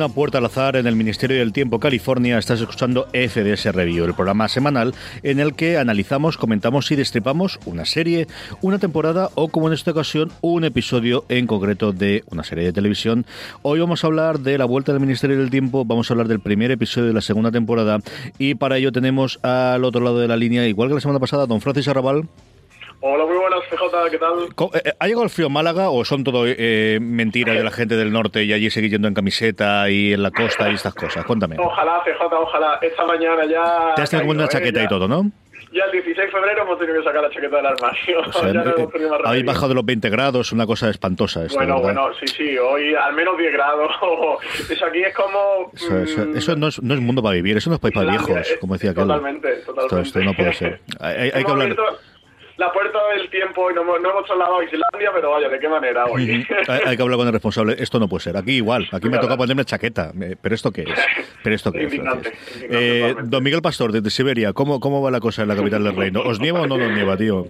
Una puerta al azar en el Ministerio del Tiempo, California, estás escuchando FDS Review, el programa semanal en el que analizamos, comentamos y destripamos una serie, una temporada o, como en esta ocasión, un episodio en concreto de una serie de televisión. Hoy vamos a hablar de la vuelta del Ministerio del Tiempo, vamos a hablar del primer episodio de la segunda temporada y para ello tenemos al otro lado de la línea, igual que la semana pasada, don Francis Arrabal. Hola, muy buenas, CJ, ¿qué tal? Eh, eh, ¿Ha llegado el frío Málaga o son todo eh, mentiras de la gente del norte y allí seguir yendo en camiseta y en la costa y estas cosas? Cuéntame. Ojalá, CJ, ojalá. Esta mañana ya... Te has tenido una chaqueta y todo, ¿no? Ya el 16 de febrero hemos tenido que sacar la chaqueta del armario. O sea, ya habéis bajado de los 20 grados, una cosa espantosa. Esto, bueno, bueno, sí, sí, hoy al menos 10 grados. Eso aquí es como. Eso, no, es, no, es, mundo para vivir, eso no es país para viejos, como decía aquel. Totalmente, totalmente. Esto, no puede ser. Hay, hay que hablar la puerta del tiempo y no, no hemos trasladado a Islandia, pero vaya, ¿de qué manera hoy? hay, que hablar con el responsable. Esto no puede ser. Aquí igual. Aquí me toca ponerme chaqueta. ¿Pero esto qué es? ¿Pero esto qué es? Eh, don Miguel Pastor, desde Siberia, ¿cómo, ¿cómo va la cosa en la capital del reino? ¿Os nieva o no nos nieva, tío?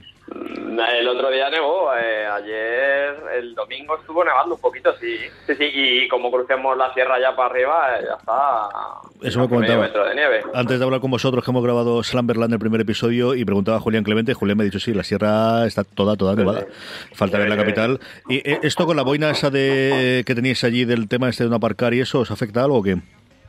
El otro día nevó, eh, ayer, el domingo estuvo nevando un poquito, sí. Sí, sí, y como crucemos la sierra ya para arriba, eh, ya está. Eso me comentaba. De nieve. Antes de hablar con vosotros, que hemos grabado Slumberland el primer episodio y preguntaba a Julián Clemente, Julián me ha dicho, sí, la sierra está toda, toda nevada. Falta ver la capital. ¿Y eh, esto con la boina esa de que teníais allí del tema este de no aparcar y eso, os afecta algo o qué?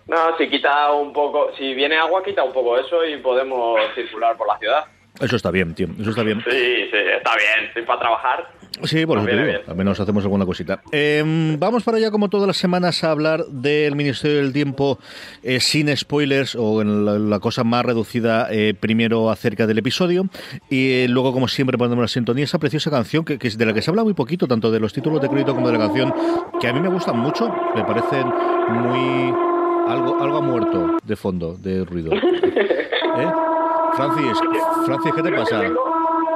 No, si quita un poco, si viene agua, quita un poco eso y podemos circular por la ciudad. Eso está bien, tío. Eso está bien. Sí, sí, está bien. Estoy para trabajar. Sí, por eso te digo. Al menos hacemos alguna cosita. Em, vamos para allá, como todas las semanas, a hablar del Ministerio del Tiempo eh, sin spoilers o en la, cosa más reducida eh, primero acerca del episodio y eh, luego, como siempre, ponemos la sintonía, esa preciosa canción que, que, de la que se habla muy poquito, tanto de los títulos de crédito como de la canción, que a mí me gustan mucho, me parecen muy... algo, algo ha muerto de fondo, de ruido. ¿Eh? Francis, Francis, ¿qué te pasa? Creo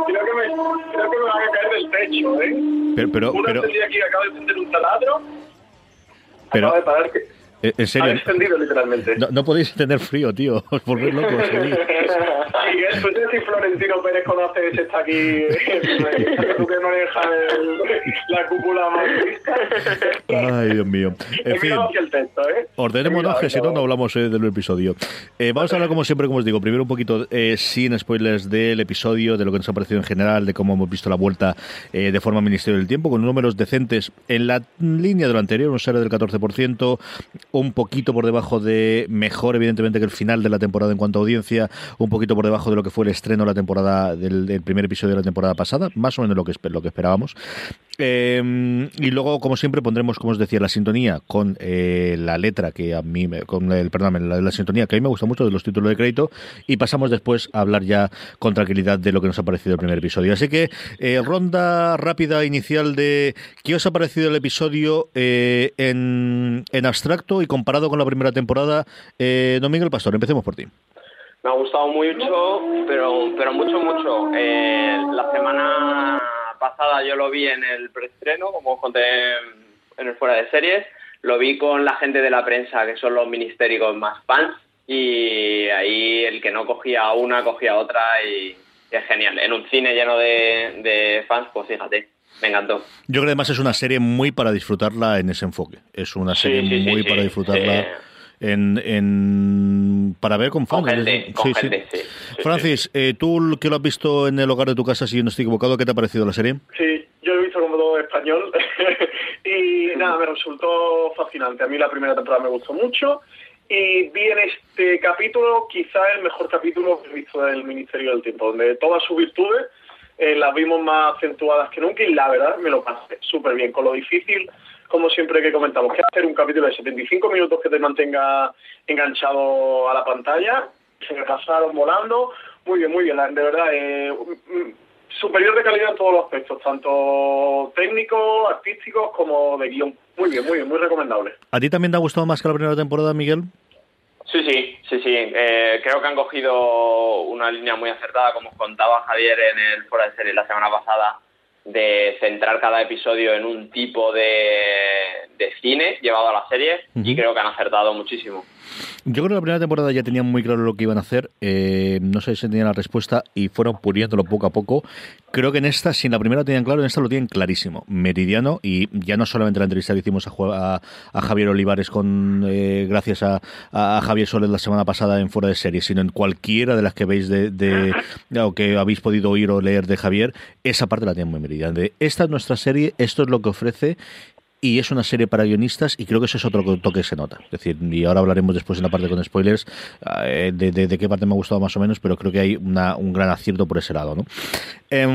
que, me, creo que me van a caer del techo, ¿eh? Pero, pero, pero... aquí acaba de encender un taladro. Pero, acaba de parar que... Eh, ¿En serio? Literalmente. No, no, podéis tener frío, tío. Os volvéis locos. y después de si Florentino Pérez conoce ese está aquí, tú que maneja el, la cúpula más Ay, Dios mío. En fin, el texto, ¿eh? ordenémonos que si no, no hablamos eh, del episodio. Eh, vamos a hablar, como siempre, como os digo, primero un poquito eh, sin spoilers del episodio, de lo que nos ha parecido en general, de cómo hemos visto la vuelta eh, de forma Ministerio del Tiempo, con números decentes en la línea de lo anterior, un serie del 14%, un poquito por debajo de mejor, evidentemente, que el final de la temporada en cuanto a audiencia, un poquito por debajo de lo que fue el estreno de la temporada del, primer episodio de la temporada pasada, más o menos lo que, lo que esperábamos. Eh, y luego, como siempre, pondremos, como os decía, la sintonía con eh, la letra que a mí, me, con el, perdón, la, la, sintonía que a mí me gusta mucho de los títulos de crédito y pasamos después a hablar ya con tranquilidad de lo que nos ha parecido el primer episodio. Así que, eh, ronda rápida inicial de qué os ha parecido el episodio eh, en, abstracto comparado con la primera temporada. Eh, don Miguel Pastor, empecemos por ti. Me ha gustado mucho, pero, mucho, mucho. Eh, la semana pasada yo lo vi en el preestreno, como os conté en el fuera de series. Lo vi con la gente de la prensa, que son los ministéricos más fans, y ahí el que no cogía una, cogía otra, y, y es genial. En un cine lleno de, de fans, pues fíjate. Me encantó. Yo creo que además es una serie muy para disfrutarla en ese enfoque. Es una serie sí, sí, muy sí, para disfrutarla. Sí. En, en, para ver con fans. Con gente, con gente, Francis, eh, tú que lo has visto en el hogar de tu casa, si no estoy equivocado, ¿qué te ha parecido la serie? Sí, yo lo he visto como todo español. y nada, me resultó fascinante. A mí la primera temporada me gustó mucho y vi en este capítulo quizá el mejor capítulo que he visto del Ministerio del Tiempo, donde todas sus virtudes eh, las vimos más acentuadas que nunca y la verdad me lo pasé súper bien. Con lo difícil, como siempre que comentamos, que hacer un capítulo de 75 minutos que te mantenga enganchado a la pantalla, se me pasaron volando, muy bien, muy bien, de verdad, eh, superior de calidad en todos los aspectos, tanto técnicos, artísticos como de guion. Muy bien, muy bien, muy recomendable. ¿A ti también te ha gustado más que la primera temporada, Miguel? Sí, sí, sí, sí. Eh, creo que han cogido una línea muy acertada, como contaba Javier en el Fuera de Serie la semana pasada, de centrar cada episodio en un tipo de, de cine llevado a la serie y creo que han acertado muchísimo. Yo creo que la primera temporada ya tenían muy claro lo que iban a hacer. Eh, no sé si tenían la respuesta y fueron puliéndolo poco a poco. Creo que en esta, si en la primera lo tenían claro, en esta lo tienen clarísimo. Meridiano, y ya no solamente la entrevista que hicimos a, a, Javier Olivares con eh, gracias a, a, Javier Soles la semana pasada en Fuera de Serie, sino en cualquiera de las que veis de, de, o que habéis podido oír o leer de Javier, esa parte la tienen muy meridiana. De esta es nuestra serie, esto es lo que ofrece y es una serie para guionistas y creo que eso es otro toque que se nota. Es decir, y ahora hablaremos después en la parte con spoilers eh, de, de, qué parte me ha gustado más o menos, pero creo que hay una, un gran acierto por ese lado. ¿no? Eh,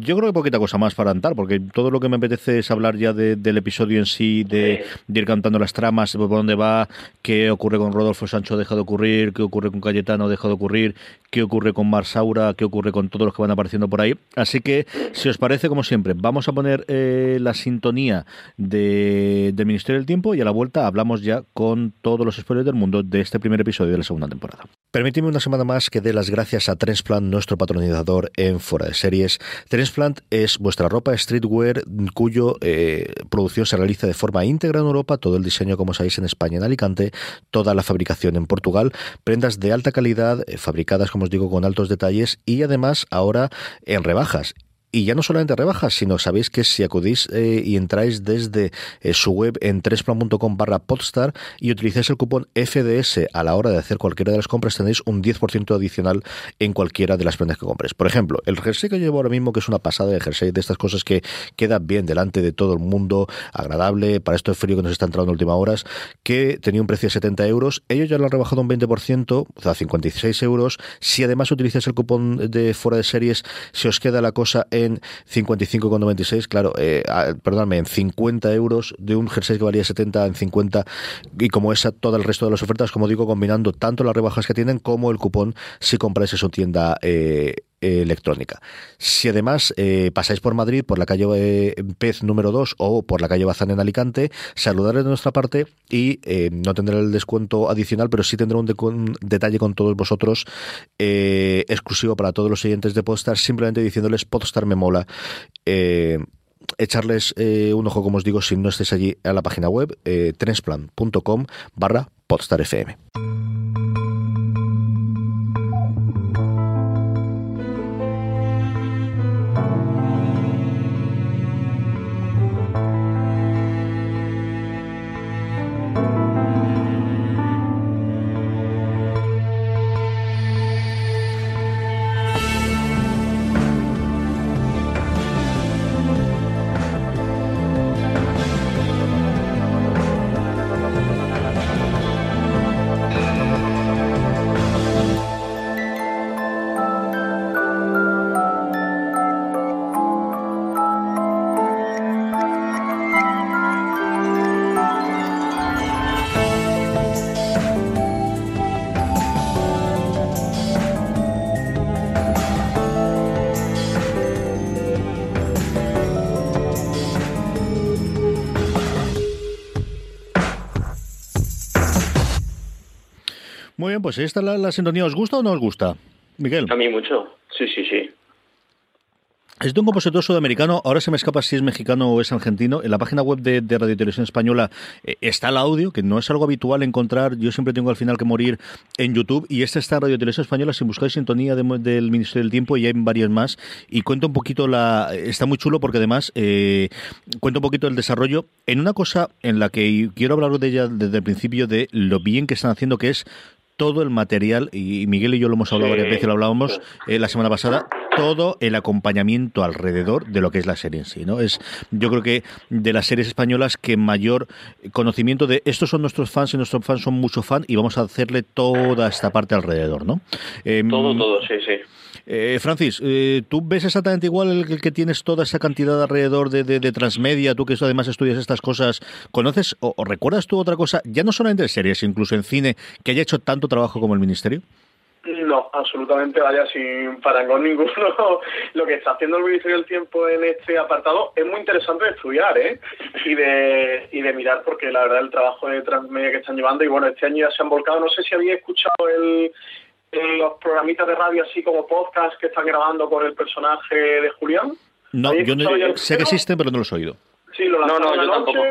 yo creo que poquita cosa más para andar, porque todo lo que me apetece es hablar ya de, del episodio en sí, de, de, ir cantando las tramas, por dónde va, qué ocurre con Rodolfo Sancho deja de ocurrir, qué ocurre con Cayetano deja de ocurrir, qué ocurre con Marsaura, qué ocurre con todos los que van apareciendo por ahí. Así que, si os parece, como siempre, vamos a poner eh, la sintonía de, del Ministerio del Tiempo y a la vuelta hablamos ya con todos los spoilers del mundo de este primer episodio de la segunda temporada. Permíteme una semana más que dé las gracias a Transplant, nuestro patrocinador en Fuera de Series. Transplant es vuestra ropa streetwear cuyo eh, producción se realiza de forma íntegra en Europa, todo el diseño como sabéis en España, en Alicante, toda la fabricación en Portugal, prendas de alta calidad, eh, fabricadas como os digo con altos detalles y además ahora en rebajas y ya no solamente rebajas, sino sabéis que si acudís eh, y entráis desde eh, su web en tresplan.com barra podstar y utilizáis el cupón FDS a la hora de hacer cualquiera de las compras, tenéis un 10% adicional en cualquiera de las prendas que compres. Por ejemplo, el jersey que llevo ahora mismo, que es una pasada de jersey, de estas cosas que queda bien delante de todo el mundo, agradable, para esto frío que nos está entrando en últimas horas, que tenía un precio de 70 euros, ellos ya lo han rebajado un 20%, o sea, 56 euros. Si además utilizáis el cupón de fuera de series, se os queda la cosa en en 55,96, claro, eh, perdóname, en 50 euros de un jersey que valía 70 en 50 y como esa, todo el resto de las ofertas, como digo, combinando tanto las rebajas que tienen como el cupón si compráis en su tienda eh, electrónica. Si además eh, pasáis por Madrid, por la calle eh, Pez número 2 o por la calle Bazán en Alicante, saludarles de nuestra parte y eh, no tendré el descuento adicional, pero sí tendré un, de detalle con todos vosotros exclusivo para todos los siguientes de Podstar, simplemente diciéndoles Podstar me mola. Echarles un ojo, como os digo, si no estéis allí a la página web, eh, trensplan.com barra podstarfm. Pues esta la, la sintonía. ¿Os gusta o no os gusta? Miguel. A mí mucho. Sí, sí, sí. Es de un compositor sudamericano, ahora se me escapa si es mexicano o es argentino. En la página web de, de Radio Televisión Española eh, está el audio, que no es algo habitual encontrar. Yo siempre tengo al final que morir en YouTube. Y este está Radio Televisión Española, si buscáis sintonía de, del Ministerio del Tiempo, y hay varios más. Y cuenta un poquito la. Está muy chulo porque además eh, cuenta un poquito el desarrollo en una cosa en la que quiero hablar de ella desde el principio, de lo bien que están haciendo, que es todo el material, y Miguel y yo lo hemos hablado Sí. varias veces, lo hablábamos eh, la semana pasada, todo el acompañamiento alrededor de lo que es la serie en sí, ¿no? Es, yo creo que de las series españolas que mayor conocimiento de estos son nuestros fans y nuestros fans son mucho fan y vamos a hacerle toda esta parte alrededor, ¿no? Em, todo, todo, sí, sí. Eh, Francis, eh, ¿tú ves exactamente igual el, que tienes toda esa cantidad alrededor de, transmedia? Tú que además estudias estas cosas, ¿conoces o, recuerdas tú otra cosa, ya no solamente en series, incluso en cine, que haya hecho tanto trabajo como el Ministerio? No, absolutamente, vaya, sin parangón ninguno. Lo que está haciendo el Ministerio del Tiempo en este apartado es muy interesante de estudiar, ¿eh? Y de, y de mirar, porque la verdad el trabajo de transmedia que están llevando, y bueno, este año ya se han volcado, no sé si había escuchado el, los programitas de radio así como podcast que están grabando con el personaje de Julián. No, yo no, sé que existen, pero no los he oído. Sí, lo no, no, yo tampoco.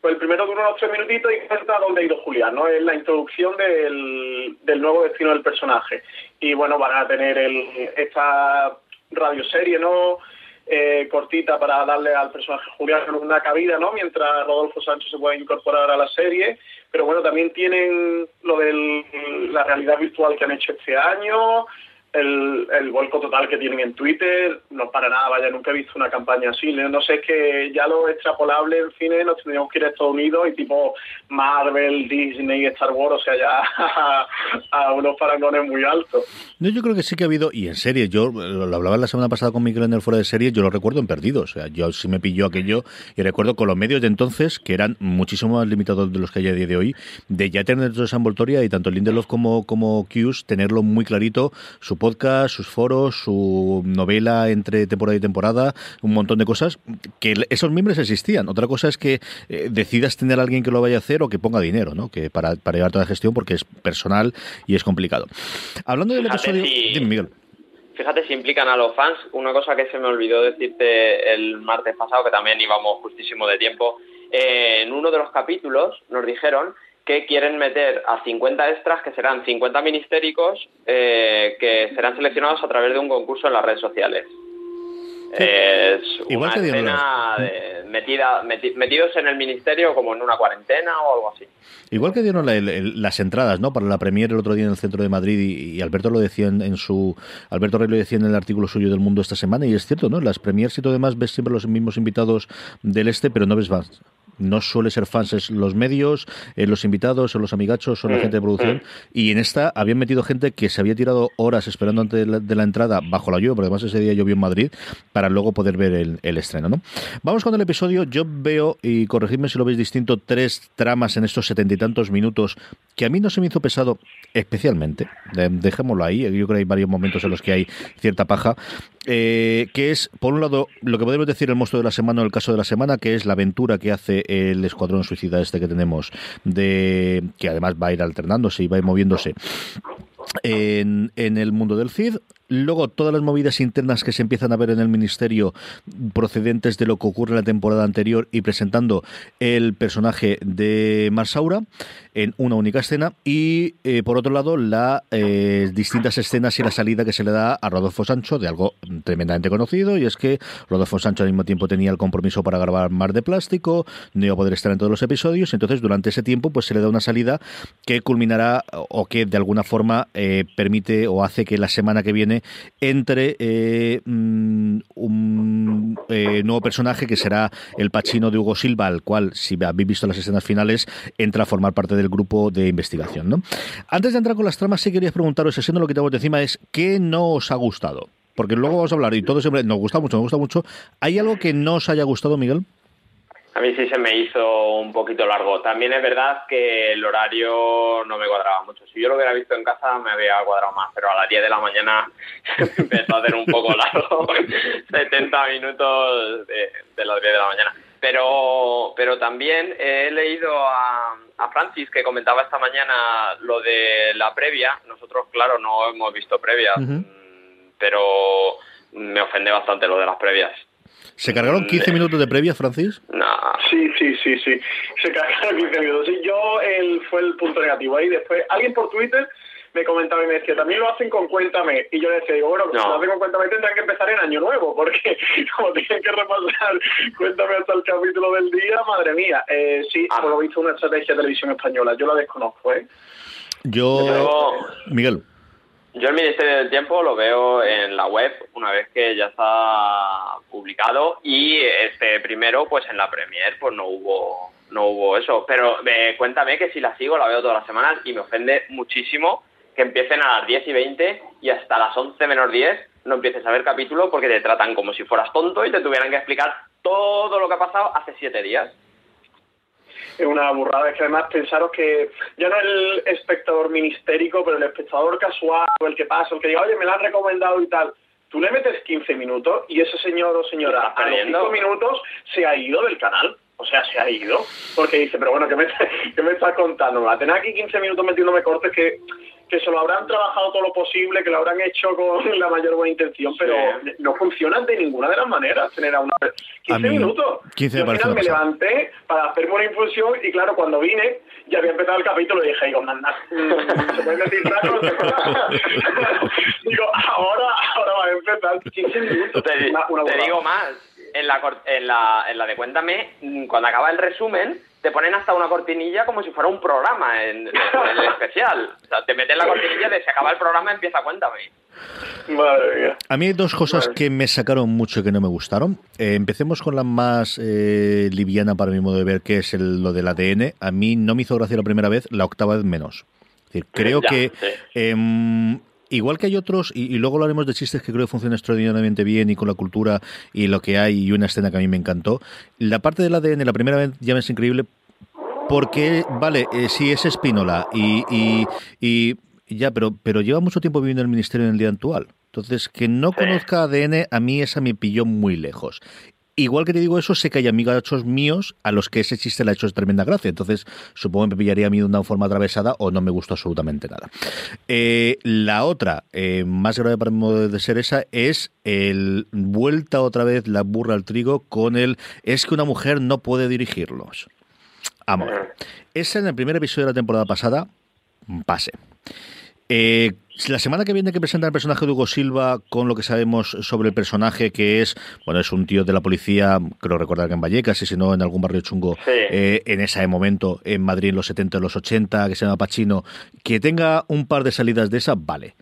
Pues el primero dura unos tres minutitos y cuenta dónde ha ido Julián, ¿no? Es la introducción del, del nuevo destino del personaje. Y bueno, van a tener el, esta radioserie, ¿no? Eh, cortita para darle al personaje Julián una cabida, ¿no? Mientras Rodolfo Sánchez se puede incorporar a la serie. Pero bueno, también tienen lo de la realidad virtual que han hecho este año, el, el vuelco total que tienen en Twitter, no para nada, vaya, nunca he visto una campaña así. No sé, es que ya lo extrapolable en cine nos tendríamos que ir a Estados Unidos y tipo Marvel, Disney, Star Wars, o sea, ya a, unos parangones muy altos. No, yo creo que sí que ha habido, y en serie, yo lo hablaba la semana pasada con Miguel en el fuera de serie, yo lo recuerdo en Perdidos, o sea, yo sí me pilló aquello y recuerdo con los medios de entonces, que eran muchísimo más limitados de los que hay a día de hoy, de ya tener toda esa envoltoria y tanto Lindelof como, como Q's tenerlo muy clarito, su podcast, sus foros, su novela entre temporada y temporada, un montón de cosas, que esos miembros existían. Otra cosa es que eh, decidas tener a alguien que lo vaya a hacer o que ponga dinero, ¿no? Que para, para llevar toda la gestión porque es personal y es complicado. Hablando del episodio... Dime, Miguel. Fíjate si implican a los fans. Una cosa que se me olvidó decirte el martes pasado, que también íbamos justísimo de tiempo, eh, en uno de los capítulos nos dijeron que quieren meter a 50 extras, que serán 50 ministéricos, eh, que serán seleccionados a través de un concurso en las redes sociales. Es Igual una escena de metida, metidos en el ministerio como en una cuarentena o algo así. Igual que dieron las entradas, ¿no? Para la premier el otro día en el centro de Madrid y, Alberto lo decía en, su Alberto Rey lo decía en el artículo suyo del Mundo esta semana y es cierto, ¿no? Las premiers y todo demás ves siempre los mismos invitados del este, pero no ves más no suele ser fans, es los medios, eh, los invitados, son los amigachos, son la mm, gente de producción. Mm. Y en esta habían metido gente que se había tirado horas esperando antes de la, entrada bajo la lluvia, porque además ese día llovió en Madrid, para luego poder ver el, estreno. ¿no? Vamos con el episodio. Yo veo, y corregidme si lo veis distinto, tres tramas en estos setenta y tantos minutos que a mí no se me hizo pesado especialmente. dejémoslo ahí. Yo creo que hay varios momentos en los que hay cierta paja. Eh, que es, por un lado, lo que podemos decir el monstruo de la semana o el caso de la semana, que es la aventura que hace el escuadrón suicida este que tenemos, de que además va a ir alternándose y va a ir moviéndose en, en el mundo del CID. Luego, todas las movidas internas que se empiezan a ver en el ministerio procedentes de lo que ocurre en la temporada anterior y presentando el personaje de Marsaura en una única escena. Y eh, por otro lado, las eh, distintas escenas y la salida que se le da a Rodolfo Sancho de algo tremendamente conocido. Y es que Rodolfo Sancho al mismo tiempo tenía el compromiso para grabar Mar de Plástico, no iba a poder estar en todos los episodios. Entonces, durante ese tiempo, pues se le da una salida que culminará o que de alguna forma eh, permite o hace que la semana que viene entre eh, mm, un eh, nuevo personaje que será el Pachino de Hugo Silva, al cual, si habéis visto las escenas finales, entra a formar parte del grupo de investigación. ¿no? Antes de entrar con las tramas, sí quería preguntaros, siendo lo que tengo encima, es ¿qué no os ha gustado? Porque luego vamos a hablar y todo siempre nos gusta mucho, nos gusta mucho. ¿Hay algo que no os haya gustado, Miguel? A mí sí se me hizo un poquito largo. También es verdad que el horario no me cuadraba mucho. Si yo lo hubiera visto en casa me había cuadrado más, pero a las 10 de la mañana empezó a hacer un poco largo. 70 minutos de, las 10 de la mañana. Pero, pero también he leído a, a Francis que comentaba esta mañana lo de la previa. Nosotros, claro, no hemos visto previas, pero me ofende bastante lo de las previas. ¿Se cargaron 15 minutos de previa, Francis? No. Sí, sí, sí, sí. Se cargaron 15 minutos. Sí, yo el, fue el punto negativo ahí. Después, alguien por Twitter me comentaba y me decía, también lo hacen con Cuéntame. Y yo le decía, digo, bueno, si lo hacen con Cuéntame tendrán que empezar en Año Nuevo, porque como tienen que repasar Cuéntame hasta el capítulo del día, madre mía. Eh, sí, ah. por lo visto, una estrategia de televisión española. Yo la desconozco, ¿eh? Yo... Miguel. Yo el Ministerio del Tiempo lo veo en la web una vez que ya está publicado y este primero pues en la Premier pues no hubo no hubo eso. Pero cuéntame que si la sigo la veo todas las semanas y me ofende muchísimo que empiecen a las 10 y 20 y hasta las 11 menos 10 no empieces a ver capítulo porque te tratan como si fueras tonto y te tuvieran que explicar todo lo que ha pasado hace 7 días es una burrada. Es que además pensaros que ya no el espectador ministérico, pero el espectador casual, o el que pasa, el que diga, oye, me la han recomendado y tal. Tú le metes 15 minutos y ese señor o señora a los 5 minutos se ha ido del canal. O sea, se ha ido. Porque dice, pero bueno, ¿qué me, qué me estás contando? A tener aquí 15 minutos metiéndome cortes que que se lo habrán trabajado todo lo posible, que lo habrán hecho con la mayor buena intención, pero no funcionan de ninguna de las maneras tener a una 15 minutos. 15 Yo al me levanté para hacerme una infusión y claro, cuando vine ya había empezado el capítulo y dije, digo, manda, mm, ¿se puede decir raro? digo, ahora, ahora va a empezar 15 minutos. Te, te digo más, en la, en, la, en la de Cuéntame, cuando acaba el resumen, te ponen hasta una cortinilla como si fuera un programa en, el especial. O sea, te meten la cortinilla de se acaba el programa, empieza Cuéntame. A mí hay dos cosas que me sacaron mucho y que no me gustaron. Eh, empecemos con la más eh, liviana para mi modo de ver, que es lo del ADN. A mí no me hizo gracia la primera vez, la octava vez menos. Es decir, creo que em, igual que hay otros, y, luego lo haremos de chistes que creo que funcionan extraordinariamente bien y con la cultura y lo que hay, y una escena que a mí me encantó. La parte del ADN, la primera vez ya me es increíble porque, vale, eh, si es Espínola y, y, ya, pero, pero lleva mucho tiempo viviendo en el ministerio en el día actual. Entonces, que no conozca ADN, a mí esa me pilló muy lejos. Igual que te digo eso, sé que hay amigos míos a los que ese chiste le ha hecho tremenda gracia. Entonces, supongo que me pillaría a mí de una forma atravesada o no me gustó absolutamente nada. Eh, la otra, eh, más grave para mi modo de ser esa, es el vuelta otra vez la burra al trigo con el es que una mujer no puede dirigirlos. Amor. Esa en el primer episodio de la temporada pasada, pase. Eh, la semana que viene que presenta el personaje de Hugo Silva con lo que sabemos sobre el personaje que es, bueno, es un tío de la policía, creo recordar que en Vallecas y si no en algún barrio chungo eh, en ese momento en Madrid en los 70, en los 80, que se llama Pachino, que tenga un par de salidas de esa, vale.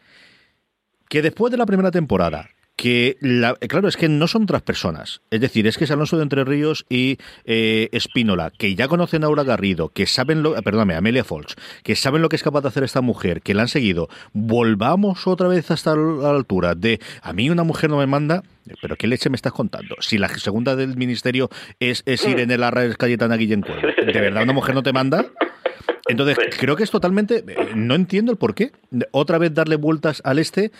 Que después de la primera temporada que, la, claro, es que no son otras personas. Es decir, es que es Alonso de Entre Ríos y eh, Espínola, que ya conocen a Aura Garrido, que saben lo, perdóname, Amelia Folch, que saben lo que es capaz de hacer esta mujer, que la han seguido. Volvamos otra vez hasta la altura de a mí una mujer no me manda, pero ¿qué leche me estás contando? Si la segunda del ministerio es, es Irene Larra Cayetana Guillén ¿de verdad una mujer no te manda? Entonces, creo que es totalmente. Eh, no entiendo el por qué. Otra vez darle vueltas al este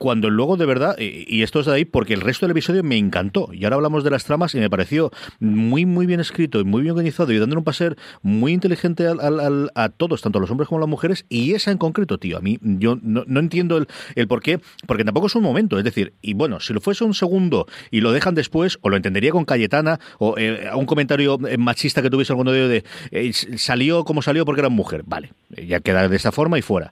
cuando luego de verdad, y esto es de ahí porque el resto del episodio me encantó, y ahora hablamos de las tramas y me pareció muy, muy bien escrito y muy bien organizado y dándole un paseo muy inteligente a todos, tanto a los hombres como a las mujeres, y esa en concreto, tío, a mí yo no, entiendo el, el por porque tampoco es un momento, es decir, y bueno, si lo fuese un segundo y lo dejan después, o lo entendería con Cayetana, o eh, un comentario eh, machista que tuviese alguno de de eh, salió como salió porque era mujer, vale, ya queda de esta forma y fuera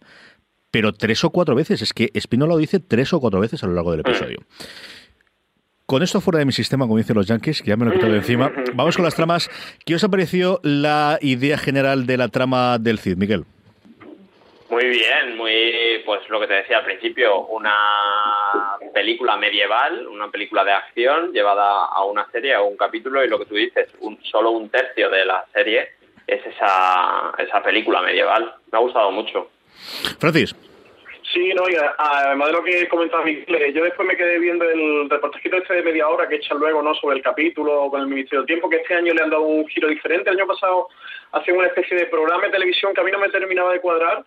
pero tres o cuatro veces. Es que Espinola lo dice tres o cuatro veces a lo largo del episodio. Con esto fuera de mi sistema, como dicen los yankees, que ya me lo he quitado de encima, vamos con las tramas. ¿Qué os ha parecido la idea general de la trama del Cid, Miguel? Muy bien, muy, pues lo que te decía al principio, una película medieval, una película de acción llevada a una serie, a un capítulo, y lo que tú dices, un, solo un tercio de la serie es esa, esa película medieval. Me ha gustado mucho. Francis. Sí, no, y además de lo que comentaba Miguel, yo después me quedé viendo el reportajito este de media hora que echan luego no sobre el capítulo con el Ministerio del Tiempo, que este año le han dado un giro diferente. El año pasado hacían una especie de programa de televisión que a mí no me terminaba de cuadrar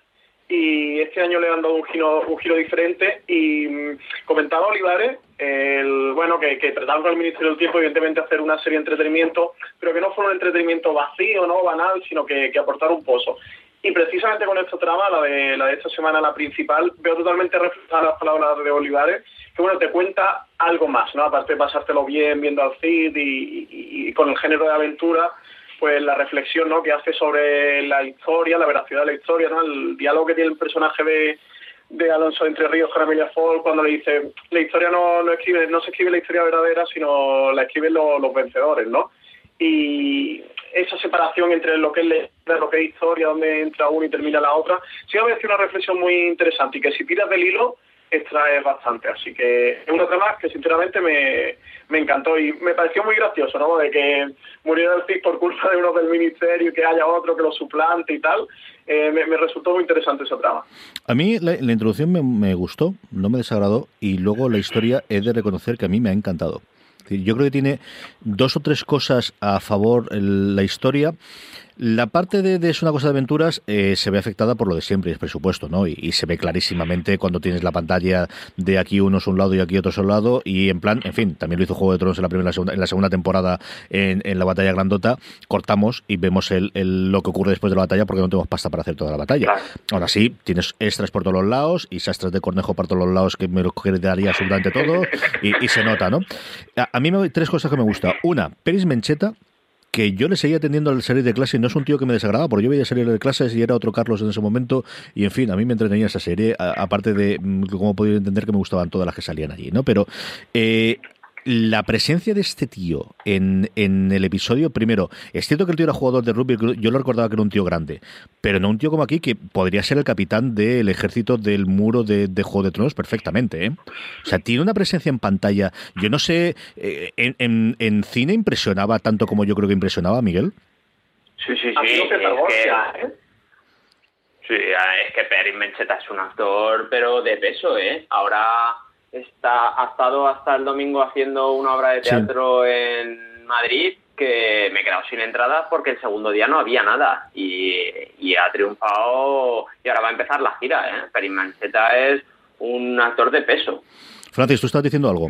y este año le han dado un giro, un giro diferente y mm, comentaba Olivares el, bueno que, que con el Ministerio del Tiempo evidentemente hacer una serie de entretenimiento pero que no fue un entretenimiento vacío no banal sino que, que aportar un pozo y precisamente con esta trama, la de, la de esta semana, la principal, veo totalmente reflejadas las palabras de Olivares, que bueno, te cuenta algo más, ¿no? Aparte de pasártelo bien viendo al Cid y, con el género de aventura, pues la reflexión ¿no? que hace sobre la historia, la veracidad de la historia, ¿no? el diálogo que tiene el personaje de, de Alonso Entre Ríos con Amelia Fall cuando le dice la historia no, no escribe no se escribe la historia verdadera sino la escriben los, los vencedores no y esa separación entre lo que es la de lo que es historia, donde entra uno y termina la otra. Sí me parece una reflexión muy interesante y que si tiras del hilo, extrae bastante. Así que es una trama que sinceramente me, me encantó y me pareció muy gracioso, ¿no? De que muriera el CIS por culpa de uno del ministerio y que haya otro que lo suplante y tal. Eh, me, resultó muy interesante esa trama. A mí la, introducción me, me, gustó, no me desagradó y luego la historia he de reconocer que a mí me ha encantado. Yo creo que tiene dos o tres cosas a favor la historia. La parte de, es una cosa de aventuras eh, se ve afectada por lo de siempre, es presupuesto, ¿no? Y, se ve clarísimamente cuando tienes la pantalla de aquí unos a un lado y aquí otros a un lado. Y en plan, en fin, también lo hizo Juego de Tronos en la primera, en la segunda temporada en, la batalla grandota. Cortamos y vemos el, lo que ocurre después de la batalla porque no tenemos pasta para hacer toda la batalla. Ahora sí, tienes extras por todos los lados y sastras de cornejo por todos los lados que me lo daría absolutamente todo y, se nota, ¿no? A, a mí me, tres cosas que me gusta. Una, Peris Mencheta que yo le seguía atendiendo al salir de clase y no es un tío que me desagradaba, porque yo veía salir de clases y era otro Carlos en ese momento y en fin, a mí me entretenía esa serie, aparte de, mm, como podido entender, que me gustaban todas las que salían allí, ¿no? Pero eh, la presencia de este tío en, en, el episodio, primero, es cierto que el tío era jugador de rugby, yo lo recordaba que era un tío grande, pero no un tío como aquí que podría ser el capitán del ejército del muro de, Juego de Tronos perfectamente. ¿eh? O sea, tiene una presencia en pantalla. Yo no sé, eh, en, en, cine impresionaba tanto como yo creo que impresionaba a Miguel. Sí, sí, sí. Es que, ¿eh? Sí, es que Perry Mencheta es un actor, pero de peso, ¿eh? Ahora está, ha estado hasta el domingo haciendo una obra de teatro en Madrid que me he quedado sin entradas porque el segundo día no había nada y, ha triunfado y ahora va a empezar la gira. ¿eh? Perin Mancheta es un actor de peso. Francis, tú estás diciendo algo.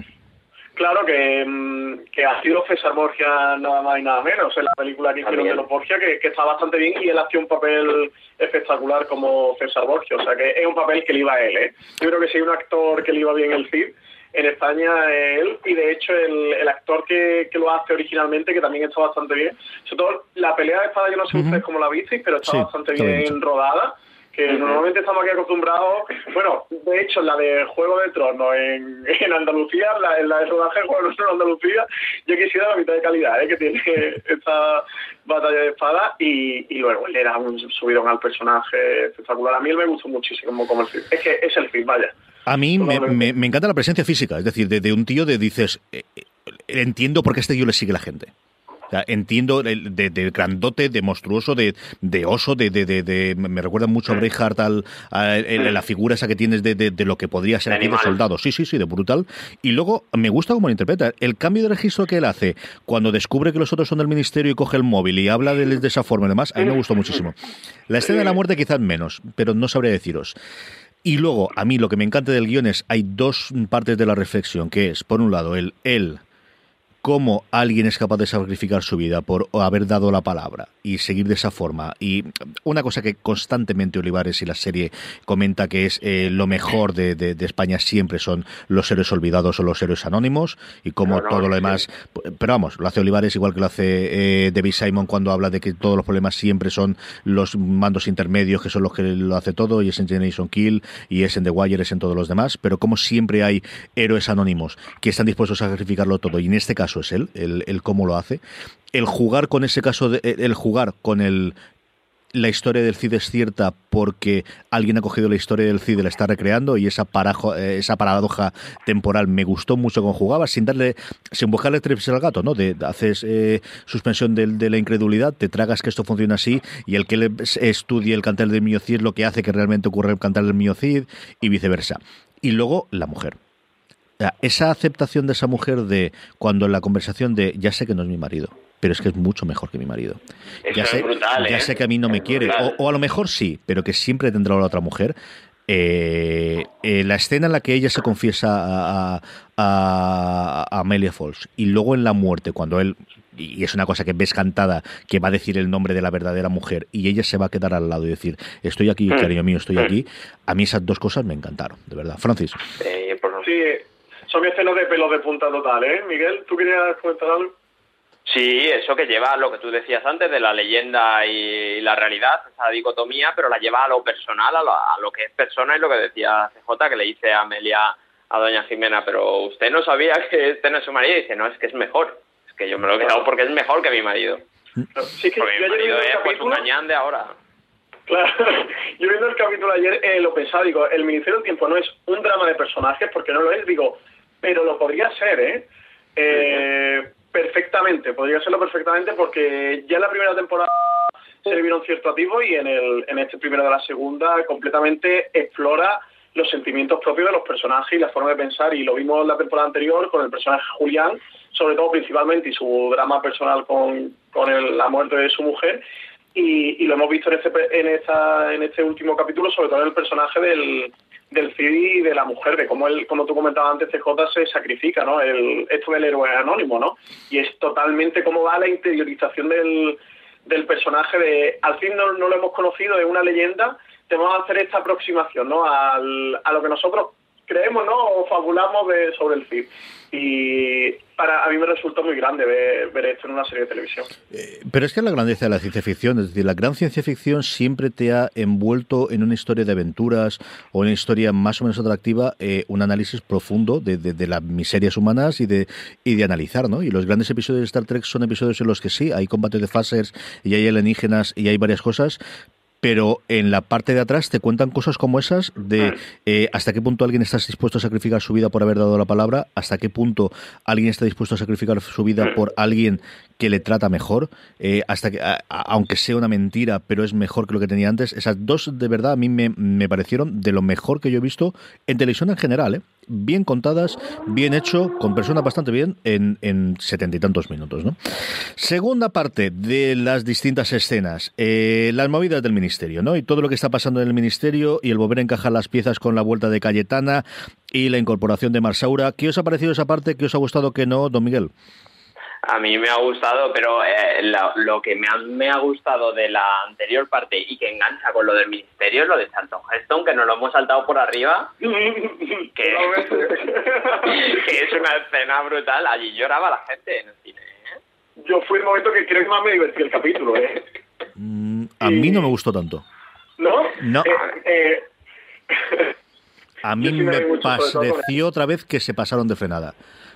Claro que, mm, que, ha sido César Borgia nada más y nada menos en la película que hicieron de los Borgia, que, está bastante bien y él hace un papel espectacular como César Borgia, o sea que es un papel que le iba a él. ¿eh? Yo creo que si hay un actor que le iba bien el Cid, en España es él y de hecho el, el actor que, que, lo hace originalmente, que también está bastante bien, sobre todo la pelea de espada, yo no sé ustedes cómo la visteis, pero está bastante bien rodada que normalmente estamos aquí acostumbrados, bueno, de hecho la de Juego de Tronos en, en Andalucía, la, en la de rodaje de Juego de Tronos en Andalucía, yo quisiera la mitad de calidad ¿eh? que tiene esta batalla de espada y, y bueno, él era un subidón al personaje espectacular. A mí él me gustó muchísimo como el film. Es que es el film, vaya. A mí me, me, encanta la presencia física, es decir, de, de un tío de dices, eh, eh, entiendo por qué este tío le sigue la gente entiendo de, de, grandote, de monstruoso, de, de oso, de, de, me recuerda mucho a Braveheart al, a, la figura esa que tienes de, lo que podría ser aquí de soldado. Sí, sí, sí, de brutal. Y luego me gusta cómo lo interpreta. El cambio de registro que él hace cuando descubre que los otros son del ministerio y coge el móvil y habla de, de esa forma y demás, a mí me gustó muchísimo. La escena de la muerte quizás menos, pero no sabría deciros. Y luego, a mí lo que me encanta del guion es, hay dos partes de la reflexión, que es, por un lado, el él cómo alguien es capaz de sacrificar su vida por haber dado la palabra y seguir de esa forma. Y una cosa que constantemente Olivares y la serie comenta que es eh, lo mejor de, España siempre son los héroes olvidados o los héroes anónimos y como todo lo demás. Pero vamos, lo hace Olivares igual que lo hace eh, David Simon cuando habla de que todos los problemas siempre son los mandos intermedios que son los que lo hace todo y es en Generation Kill y es en The Wire, es en todos los demás. Pero como siempre hay héroes anónimos que están dispuestos a sacrificarlo todo y en este caso es él, el, cómo lo hace. El jugar con ese caso, de, el jugar con el, la historia del CID es cierta porque alguien ha cogido la historia del CID y la está recreando y esa, eh, paradoja temporal me gustó mucho cuando jugaba sin darle, sin buscarle tres al gato, ¿no? De, haces eh, suspensión de, la incredulidad, te tragas que esto funciona así y el que le estudie el cantar del Mío Cid es lo que hace que realmente ocurra el cantar del Mío Cid y viceversa. Y luego la mujer esa aceptación de esa mujer de cuando en la conversación de ya sé que no es mi marido, pero es que es mucho mejor que mi marido. ya sé, ya ¿eh? sé que a mí no me quiere, o, a lo mejor sí, pero que siempre tendrá la otra mujer. Eh, eh, la escena en la que ella se confiesa a, a, Amelia Falls y luego en la muerte, cuando él, y es una cosa que ves cantada, que va a decir el nombre de la verdadera mujer y ella se va a quedar al lado y decir, estoy aquí, mm. cariño mío, estoy mm. aquí, a mí esas dos cosas me encantaron, de verdad. Francis. Sí, son escenas de pelo de punta total, ¿eh? Miguel, ¿tú querías comentar algo? Sí, eso que lleva lo que tú decías antes de la leyenda y la realidad, esa dicotomía, pero la lleva a lo personal, a lo, que es persona y lo que decía CJ, que le dice a Amelia, a doña Jimena, pero usted no sabía que este no es su marido, y dice, no, es que es mejor, es que yo me lo he quedado porque es mejor que mi marido. Sí, que yo marido es pues un añán de ahora. Claro, yo viendo el capítulo ayer eh, lo pensaba, digo, el Ministerio del Tiempo no es un drama de personajes, porque no lo es, digo, pero lo podría ser, ¿eh? eh perfectamente, podría serlo perfectamente, porque ya en la primera temporada se le vieron cierto atisbo y en, el, en este primero de la segunda completamente explora los sentimientos propios de los personajes y la forma de pensar. Y lo vimos la temporada anterior con el personaje Julián, sobre todo principalmente, y su drama personal con, con la muerte de su mujer. Y, lo hemos visto en este, en, esta, en este último capítulo, sobre todo en el personaje del, del Cid y de la mujer, de cómo él, como tú comentabas antes, CJ se sacrifica, ¿no? El, esto del héroe anónimo, ¿no? Y es totalmente cómo va la interiorización del, del personaje de, al fin no, lo hemos conocido, es una leyenda, tenemos que hacer esta aproximación, ¿no? Al, a lo que nosotros creemos, ¿no? O fabulamos de, sobre el Cid. Y para a mí me resultó muy grande ver, esto en una serie de televisión. Eh, pero es que la grandeza de la ciencia ficción, es decir, la gran ciencia ficción siempre te ha envuelto en una historia de aventuras o una historia más o menos atractiva, eh, un análisis profundo de, las miserias humanas y de, y de analizar, ¿no? Y los grandes episodios de Star Trek son episodios en los que sí, hay combate de phasers y hay alienígenas y hay varias cosas, pero en la parte de atrás te cuentan cosas como esas de eh, hasta qué punto alguien está dispuesto a sacrificar su vida por haber dado la palabra, hasta qué punto alguien está dispuesto a sacrificar su vida por alguien que le trata mejor, eh, hasta que, aunque sea una mentira, pero es mejor que lo que tenía antes. Esas dos, de verdad, a mí me, me parecieron de lo mejor que yo he visto en televisión en general, ¿eh? bien contadas, bien hecho, con personas bastante bien en setenta y tantos minutos. ¿no? Segunda parte de las distintas escenas, eh, las movidas del ministerio, ¿no? Y todo lo que está pasando en el ministerio y el volver a encajar las piezas con la vuelta de Cayetana y la incorporación de Marsaura. ¿Qué os ha parecido esa parte? ¿Qué os ha gustado que no, don Miguel? A mí me ha gustado, pero eh, lo, que me ha, me ha, gustado de la anterior parte y que engancha con lo del ministerio es lo de Charlton Heston, que nos lo hemos saltado por arriba, que, es una escena brutal. Allí lloraba la gente en el cine. ¿eh? Yo fui el momento que creo que más me divertí el capítulo. ¿eh? Mm, a mí no me gustó tanto. ¿No? No. Eh, a mí me pareció otra vez que se pasaron de frenada.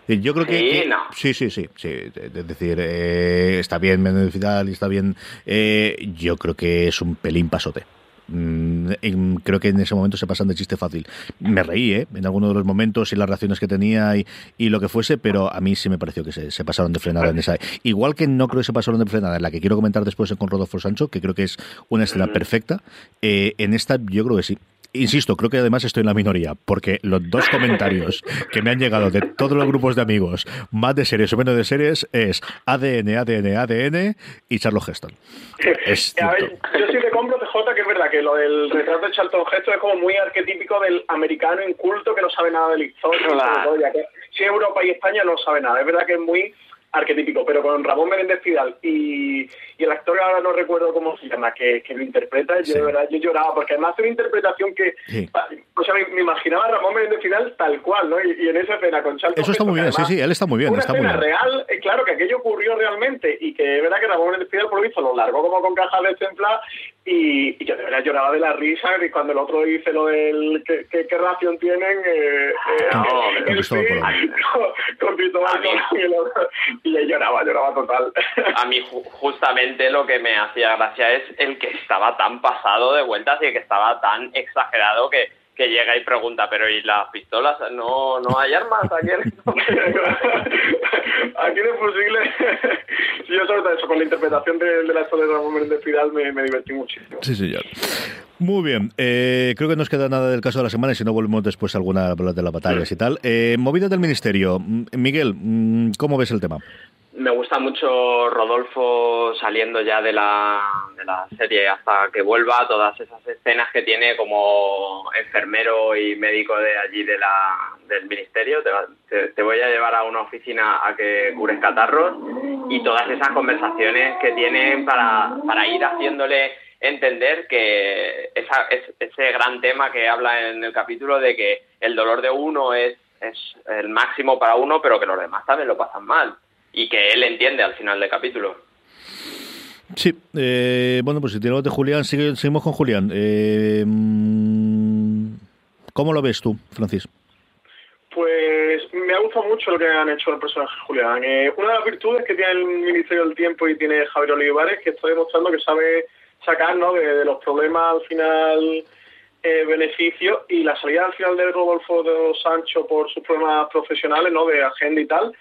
Yo creo que, sí, sí, sí, sí, Es decir, eh, está bien Menéndez y está bien. Eh, yo creo que es un pelín pasote. Mm, creo que en ese momento se pasan de chiste fácil. Me reí ¿eh? en algunos de los momentos y las reacciones que tenía y, y, lo que fuese, pero a mí sí me pareció que se, pasaron de frenada en esa. Igual que no creo que se pasaron de frenada en la que quiero comentar después con Rodolfo Sancho, que creo que es una escena perfecta. en esta yo creo que sí. Insisto, creo que además estoy en la minoría, porque los dos comentarios que me han llegado de todos los grupos de amigos, más de series o menos de series, es ADN, ADN, ADN y Charles Heston. Es a ver, yo sí te compro, TJ, que es verdad que lo del retrato de Charlton Heston es como muy arquetípico del americano inculto que no sabe nada de la historia. si Europa y España no sabe nada. Es verdad que es muy arquetípico, pero con Ramón Menéndez Fidal y, el actor ahora no recuerdo cómo se llama, que, lo interpreta, yo de verdad yo lloraba, porque además es una interpretación que, o sea, me, imaginaba a Ramón Menéndez Fidal tal cual, ¿no? Y, en esa escena con Charles Eso está muy bien, sí, sí, él está muy bien, una está muy bien. real, eh, claro que aquello ocurrió realmente y que es verdad que Ramón Menéndez Fidal por lo visto lo largó como con cajas de templa y, y, yo de verdad lloraba de la risa y cuando el otro dice lo del qué, qué, qué relación tienen eh, eh, no, con, Cristóbal y, y lloraba, lloraba total. A mí justamente lo que me hacía gracia es el que estaba tan pasado de vueltas y que estaba tan exagerado que que llega y pregunta, pero ¿y las pistolas? ¿No, no hay armas aquí en Aquí de fusiles. yo sobre todo eso, con la interpretación de, la historia de Ramón de Fidal me, me, divertí muchísimo. Sí, señor. Muy bien, eh, creo que no nos queda nada del caso de la semana y si no volvemos después a alguna de las batallas y tal. Eh, movida del Ministerio. Miguel, mm, ¿cómo ves el tema? Me gusta mucho Rodolfo saliendo ya de la, de la serie hasta que vuelva, todas esas escenas que tiene como enfermero y médico de allí de la, del ministerio. Te, voy a llevar a una oficina a que cures catarros y todas esas conversaciones que tienen para, para ir haciéndole entender que esa, ese gran tema que habla en el capítulo de que el dolor de uno es, es el máximo para uno, pero que los demás también lo pasan mal y que él entiende al final del capítulo. Sí, eh, bueno, pues si tenemos de Julián, seguimos con Julián. Eh, mm, ¿Cómo lo ves tú, Francis? Pues me ha gustado gusta mucho lo que han hecho el personaje Julián. Eh, una de las virtudes que tiene el Ministerio del Tiempo y tiene Javier Olivares es que está demostrando que sabe sacar ¿no? de, los problemas al final eh, beneficios y la salida al final de Rodolfo de Sancho por sus problemas profesionales, ¿no? de agenda y tal,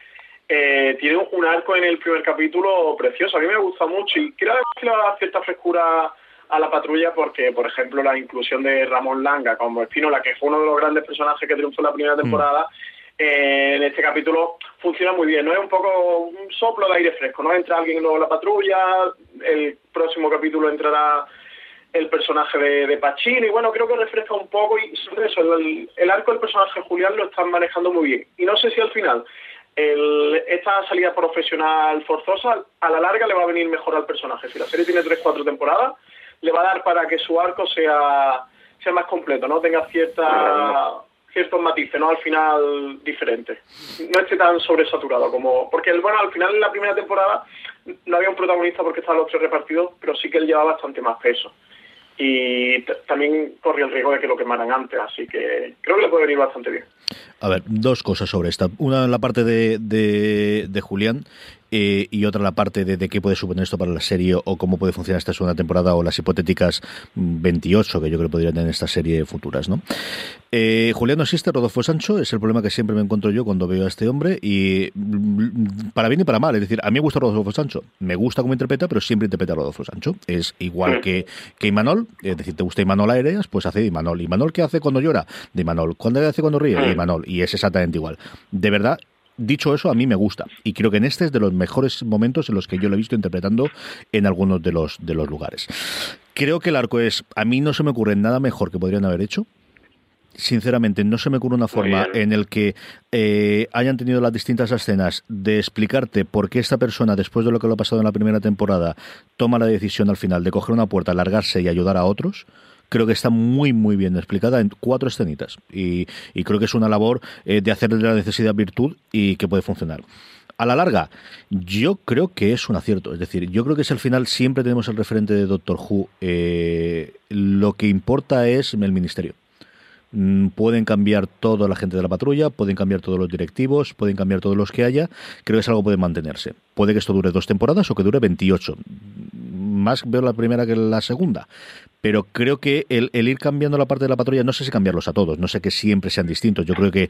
eh, tiene un arco en el primer capítulo precioso. A mí me gusta mucho y creo que le va a dar cierta frescura a la patrulla porque, por ejemplo, la inclusión de Ramón Langa como Espínola, que fue uno de los grandes personajes que triunfó en la primera mm. temporada, eh, en este capítulo funciona muy bien. No es un poco un soplo de aire fresco, ¿no? Entra alguien nuevo en la patrulla, el próximo capítulo entrará el personaje de, de y bueno, creo que refresca un poco y sobre eso, el, el arco del personaje Julián lo están manejando muy bien. Y no sé si al final el, esta salida profesional forzosa a la larga le va a venir mejor al personaje. Si la serie tiene 3-4 temporadas, le va a dar para que su arco sea, sea más completo, no tenga cierta ciertos matices, ¿no? Al final diferente. No esté tan sobresaturado como... Porque, bueno, al final en la primera temporada no había un protagonista porque estaban los tres repartidos, pero sí que él llevaba bastante más peso y también corrió el riesgo de que lo quemaran antes, así que creo que le puede venir bastante bien. A ver, dos cosas sobre esta. Una, la parte de, de, de Julián eh, y otra la parte de, qué puede suponer esto para la serie o cómo puede funcionar esta segunda temporada o las hipotéticas 28 que yo creo que podrían tener esta serie futuras, ¿no? Eh, Julián no existe, Rodolfo Sancho, es el problema que siempre me encuentro yo cuando veo a este hombre y mm, para bien y para mal, es decir, a mí me gusta Rodolfo Sancho, me gusta cómo interpreta, pero siempre interpreta a Rodolfo Sancho, es igual que, que Imanol, es decir, te gusta Imanol Aéreas, pues hace Imanol, Imanol ¿qué hace cuando llora? De Imanol, ¿cuándo hace cuando ríe? De Imanol, y es exactamente igual. De verdad, dicho eso, a mí me gusta. Y creo que en este es de los mejores momentos en los que yo lo he visto interpretando en algunos de los, de los lugares. Creo que el arco es, a mí no se me ocurre nada mejor que podrían haber hecho. Sinceramente, no se me ocurre una forma en el que eh, hayan tenido las distintas escenas de explicarte por qué esta persona, después de lo que lo ha pasado en la primera temporada, toma la decisión al final de coger una puerta, largarse y ayudar a otros creo que está muy, muy bien explicada en cuatro escenitas. Y, creo que es una labor eh, de hacer de la necesidad virtud y que puede funcionar. A la larga, yo creo que es un acierto. Es decir, yo creo que es al final siempre tenemos el referente de Doctor Who. Eh, lo que importa es el ministerio. Mm, pueden cambiar toda la gente de la patrulla, pueden cambiar todos los directivos, pueden cambiar todos los que haya. Creo que es algo que puede mantenerse. Puede que esto dure dos temporadas o que dure 28. Más veo la primera que la segunda pero creo que el, ir cambiando la parte de la patrulla, no sé si cambiarlos a todos, no sé que siempre sean distintos. Yo creo que,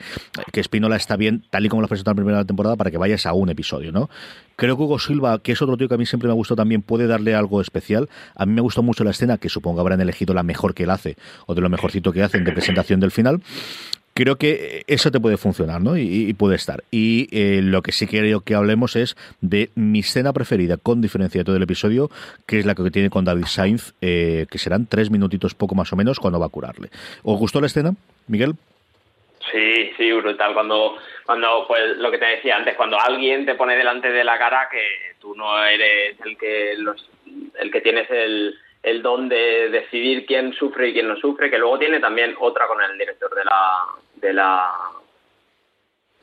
que Spinola está bien, tal y como lo presentado en la primera temporada, para que vayas a un episodio, ¿no? Creo que Hugo Silva, que es otro tío que a mí siempre me gustado también, puede darle algo especial. A mí me gustó mucho la escena, que supongo habrán elegido la mejor que él hace, o de lo mejorcito que hacen de presentación del final creo que eso te puede funcionar, ¿no? Y, puede estar. Y eh, lo que sí quiero que hablemos es de mi escena preferida, con diferencia de todo el episodio, que es la que tiene con David Sainz, eh, que serán tres minutitos poco más o menos cuando va a curarle. ¿Os gustó la escena, Miguel? Sí, sí, brutal. Cuando, cuando, pues lo que te decía antes, cuando alguien te pone delante de la cara que tú no eres el que los, el que tienes el, el don de decidir quién sufre y quién no sufre, que luego tiene también otra con el director de la, de la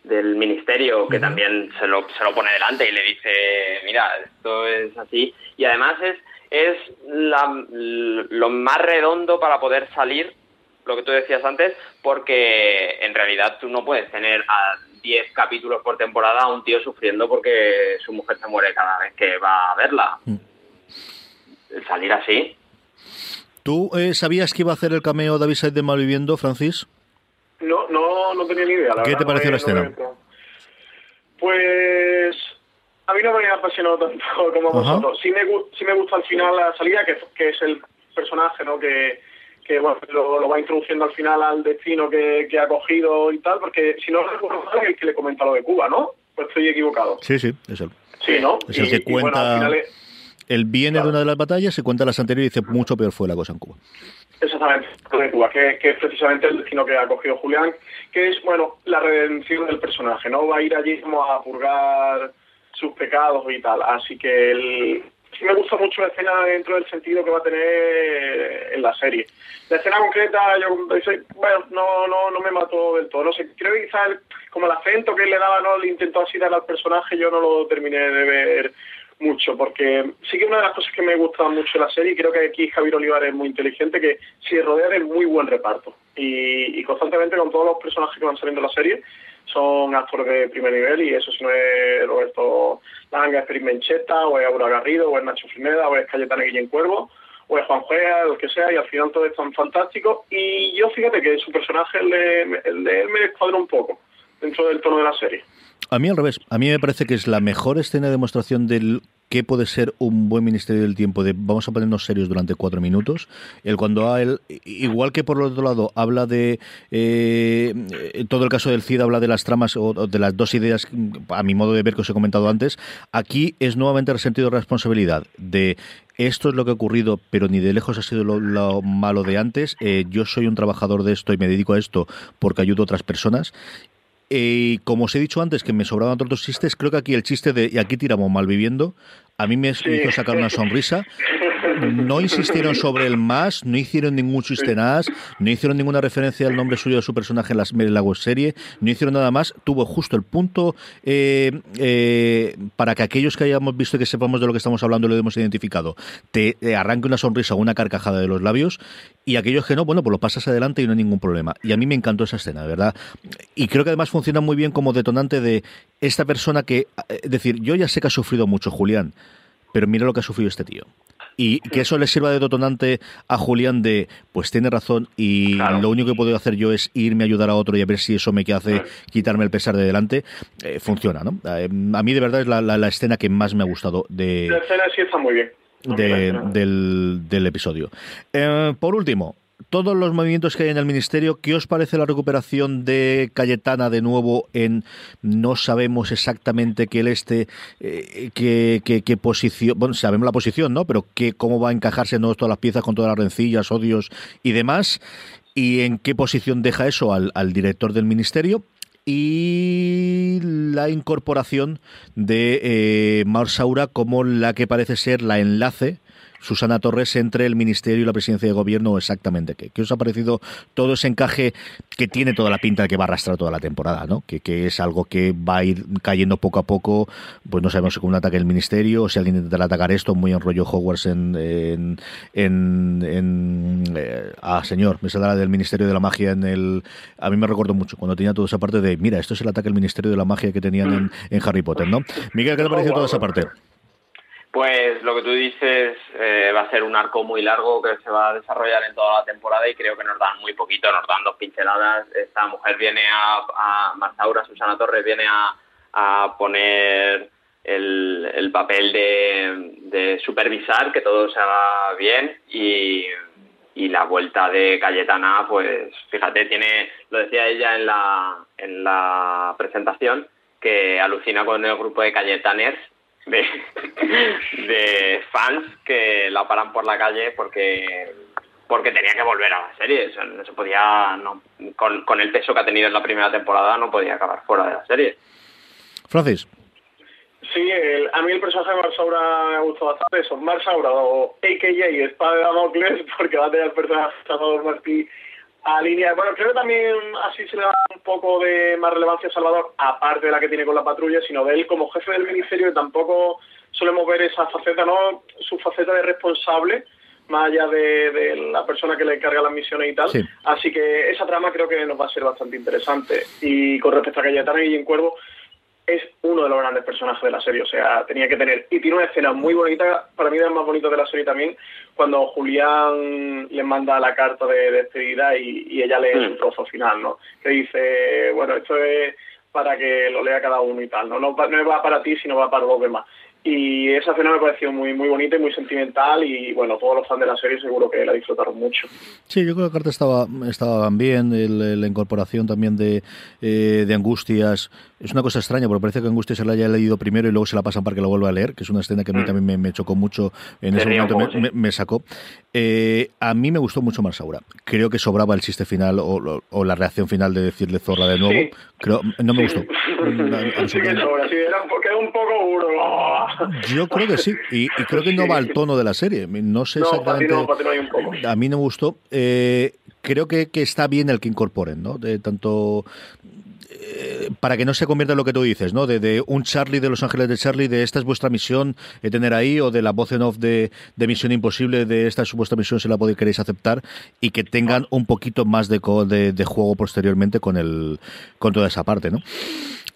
del ministerio que también se lo, se lo pone delante y le dice mira esto es así y además es es lo más redondo para poder salir lo que tú decías antes porque en realidad tú no puedes tener a 10 capítulos por temporada a un tío sufriendo porque su mujer se muere cada vez que va a verla. Mm salir así. ¿Tú eh, sabías que iba a hacer el cameo David Said de Malviviendo, Francis? No, no, no tenía ni idea. ¿Qué te pareció la escena? pues a mí no me ha apasionado tanto como a vosotros. Sí me, sí me gusta al final la salida, que, que es el personaje ¿no? que, que bueno, lo, va introduciendo al final al destino que, que ha cogido y tal, porque si no recuerdo mal, el que le comenta lo de Cuba, ¿no? Pues estoy equivocado. Sí, sí, es él. Sí, ¿no? Es el que cuenta... Él viene de una de las batallas, se cuenta las anteriores y dice mucho peor fue la cosa en Cuba. Exactamente, en Cuba, que, es precisamente el destino que ha cogido Julián, que es, bueno, la redención del personaje, ¿no? Va a ir allí como a purgar sus pecados y tal. Así que el, sí me gusta mucho la escena dentro del sentido que va a tener en la serie. La escena concreta, yo bueno, no, no, no me mató del todo. No sé, creo que quizás como el acento que él le daba, no le intentó así dar al personaje, yo no lo terminé de ver mucho, porque sí que una de las cosas que me gusta mucho de la serie, y creo que aquí Javier Olivar es muy inteligente, que se rodea de muy buen reparto. Y, constantemente con todos los personajes que van saliendo en la serie, son actores de primer nivel, y eso si no es Roberto Langa, es Mencheta, o es Aura Garrido, o es Nacho Frimeda, o es Cayetana Guillén Cuervo, o es Juan Juega, lo que sea, y al final todo es tan fantástico. Y yo fíjate que su personaje, el de, el de él, me descuadra un poco dentro del tono de la serie. A mí al revés. A mí me parece que es la mejor escena de demostración del qué puede ser un buen Ministerio del Tiempo de vamos a ponernos serios durante cuatro minutos. El cuando a él, igual que por el otro lado, habla de eh, todo el caso del CID, habla de las tramas o, de las dos ideas, a mi modo de ver que os he comentado antes, aquí es nuevamente el sentido de responsabilidad de esto es lo que ha ocurrido, pero ni de lejos ha sido lo, malo de antes. Eh, yo soy un trabajador de esto y me dedico a esto porque ayudo a otras personas y como os he dicho antes que me sobraban otros chistes, creo que aquí el chiste de y aquí tiramos mal viviendo, a mí me hizo sacar una sonrisa no insistieron sobre el más, no hicieron ningún chiste no hicieron ninguna referencia al nombre suyo de su personaje en, la web serie, no hicieron nada más. Tuvo justo el punto eh, eh, para que aquellos que hayamos visto y que sepamos de lo que estamos hablando lo hemos identificado, te arranque una sonrisa o una carcajada de los labios y aquellos que no, bueno, pues lo pasas adelante y no hay ningún problema. Y a mí me encantó esa escena, ¿verdad? Y creo que además funciona muy bien como detonante de esta persona que, es decir, yo ya sé que ha sufrido mucho, Julián, pero mira lo que ha sufrido este tío y que eso le sirva de detonante a Julián de, pues tiene razón y lo único que puedo hacer yo es irme a ayudar a otro y a ver si eso me hace quitarme el pesar de delante, eh, funciona, ¿no? Eh, a mí de verdad es la, escena que más me ha gustado de... La escena sí está muy bien. del, del, episodio. Eh, por último, todos los movimientos que hay en el ministerio, ¿qué os parece la recuperación de Cayetana de nuevo en no sabemos exactamente qué el este, eh, qué, posición, bueno, sabemos la posición, ¿no? Pero qué, cómo va a encajarse en todas las piezas con todas las rencillas, odios y demás, y en qué posición deja eso al, director del ministerio y la incorporación de eh, Marsaura como la que parece ser la enlace Susana Torres entre el Ministerio y la Presidencia de Gobierno exactamente. ¿Qué, qué os ha parecido todo ese encaje que tiene toda la pinta de que va a arrastrar toda la temporada? ¿no? Que, es algo que va a ir cayendo poco a poco, pues no sabemos si con un ataque del Ministerio o si alguien intentará atacar esto, muy en rollo Hogwarts en... en, en, eh, ah, señor, me saldrá del Ministerio de la Magia en el... A mí me recuerdo mucho cuando tenía toda esa parte de, mira, esto es el ataque del Ministerio de la Magia que tenían en, en Harry Potter, ¿no? Miguel, ¿qué te parece toda esa parte? Pues lo que tú dices eh, va a ser un arco muy largo que se va a desarrollar en toda la temporada y creo que nos dan muy poquito, nos dan dos pinceladas. Esta mujer viene a, a Susana Torres viene a, poner el, papel de, supervisar que todo se haga bien y, y la vuelta de Cayetana, pues fíjate, tiene, lo decía ella en la, en la presentación, que alucina con el grupo de Cayetaners de, fans que la paran por la calle porque porque tenía que volver a la serie. no se podía, con, con, el peso que ha tenido en la primera temporada, no podía acabar fuera de la serie. Francis. Sí, a mí el personaje de Marsaura me ha gustado bastante. Eso, Marsaura o AKJ, Espada de Damocles, porque va a tener el personaje de Salvador Martí a línea. Bueno, creo que también así se le da un poco de más relevancia a Salvador, aparte de la que tiene con la patrulla, sino de él como jefe del ministerio, y tampoco solemos ver esa faceta, ¿no? Su faceta de responsable, más allá de, la persona que le encarga las misiones y tal. Así que esa trama creo que nos va a ser bastante interesante. Y con respecto a Cayetana y en Cuervo, es uno de los grandes personajes de la serie, o sea, tenía que tener, y tiene una escena muy bonita, para mí es más bonito de la serie también, cuando Julián le manda la carta de despedida y, ella lee su mm. trozo final, ¿no? Que dice, bueno, esto es para que lo lea cada uno y tal, ¿no? No, no va para ti, sino va para los demás. Y esa escena me pareció muy muy bonita y muy sentimental y bueno, todos los fans de la serie seguro que la disfrutaron mucho. Sí, yo creo que la carta estaba, estaba bien, la incorporación también de, eh, de Angustias. Es una cosa extraña, porque parece que Angustias se la haya leído primero y luego se la pasan para que la vuelva a leer, que es una escena que a mí mm. también me, chocó mucho, en ese momento me, sacó. Eh, a mí me gustó mucho Marsaura. Creo que sobraba el chiste final o, o, la reacción final de decirle zorra de nuevo. Creo, no me gustó. Sí, que sobra, sí, era un poco duro. Yo creo que sí, y, creo que no va al tono de la serie. No sé exactamente. A mí no me gustó. Eh, creo que, que, está bien el que incorporen, ¿no? De tanto. Eh, para que no se convierta en lo que tú dices, ¿no? De, un Charlie de Los Ángeles de Charlie, de esta es vuestra misión de tener ahí, o de la voz en off de, Misión Imposible, de esta es vuestra misión, si la podéis queréis aceptar, y que tengan un poquito más de, de, juego posteriormente con, el, con toda esa parte, ¿no?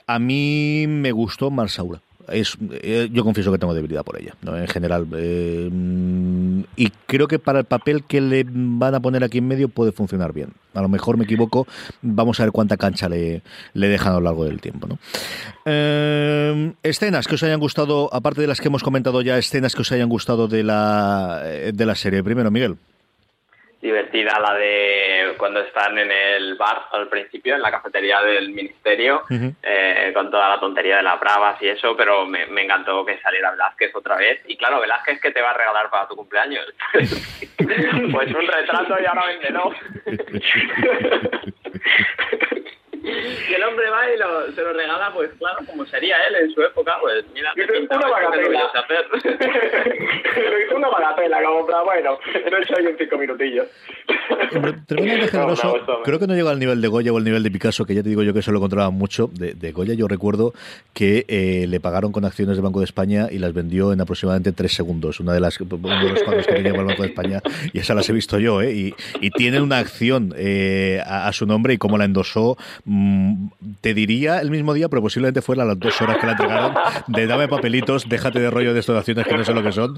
A mí me gustó Marsaura es, eh, yo confieso que tengo debilidad por ella, ¿no? en general. Eh, y creo que para el papel que le van a poner aquí en medio puede funcionar bien. A lo mejor me equivoco, vamos a ver cuánta cancha le, le dejan a lo largo del tiempo. ¿no? Eh, escenas que os hayan gustado, aparte de las que hemos comentado ya, escenas que os hayan gustado de la, de la serie. Primero, Miguel divertida la de cuando están en el bar al principio, en la cafetería del ministerio, eh, con toda la tontería de las bravas y eso, pero me, encantó que saliera Velázquez otra vez. Y claro, Velázquez, que te va a regalar para tu cumpleaños? pues un retrato y ahora véndelo. y el hombre va y lo, se lo regala, pues claro, como sería él en su época, pues mira, una bagatela. una bagatela, como para, bueno, no he hecho ahí en cinco minutillos. tremendamente generoso. Creo que no llega al nivel de Goya o al nivel de Picasso, que ya te digo yo que eso lo controlaba mucho. De, de Goya yo recuerdo que eh, le pagaron con acciones del Banco de España y las vendió en aproximadamente tres segundos. Una de las uno de los cuadros que tenía el Banco de España y esas las he visto yo, ¿eh? Y, y tiene una acción eh, a, a, su nombre y cómo la endosó te diría el mismo día, pero posiblemente fuera las dos horas que la entregaron, de dame papelitos, déjate de rollo de donaciones que no sé lo que son,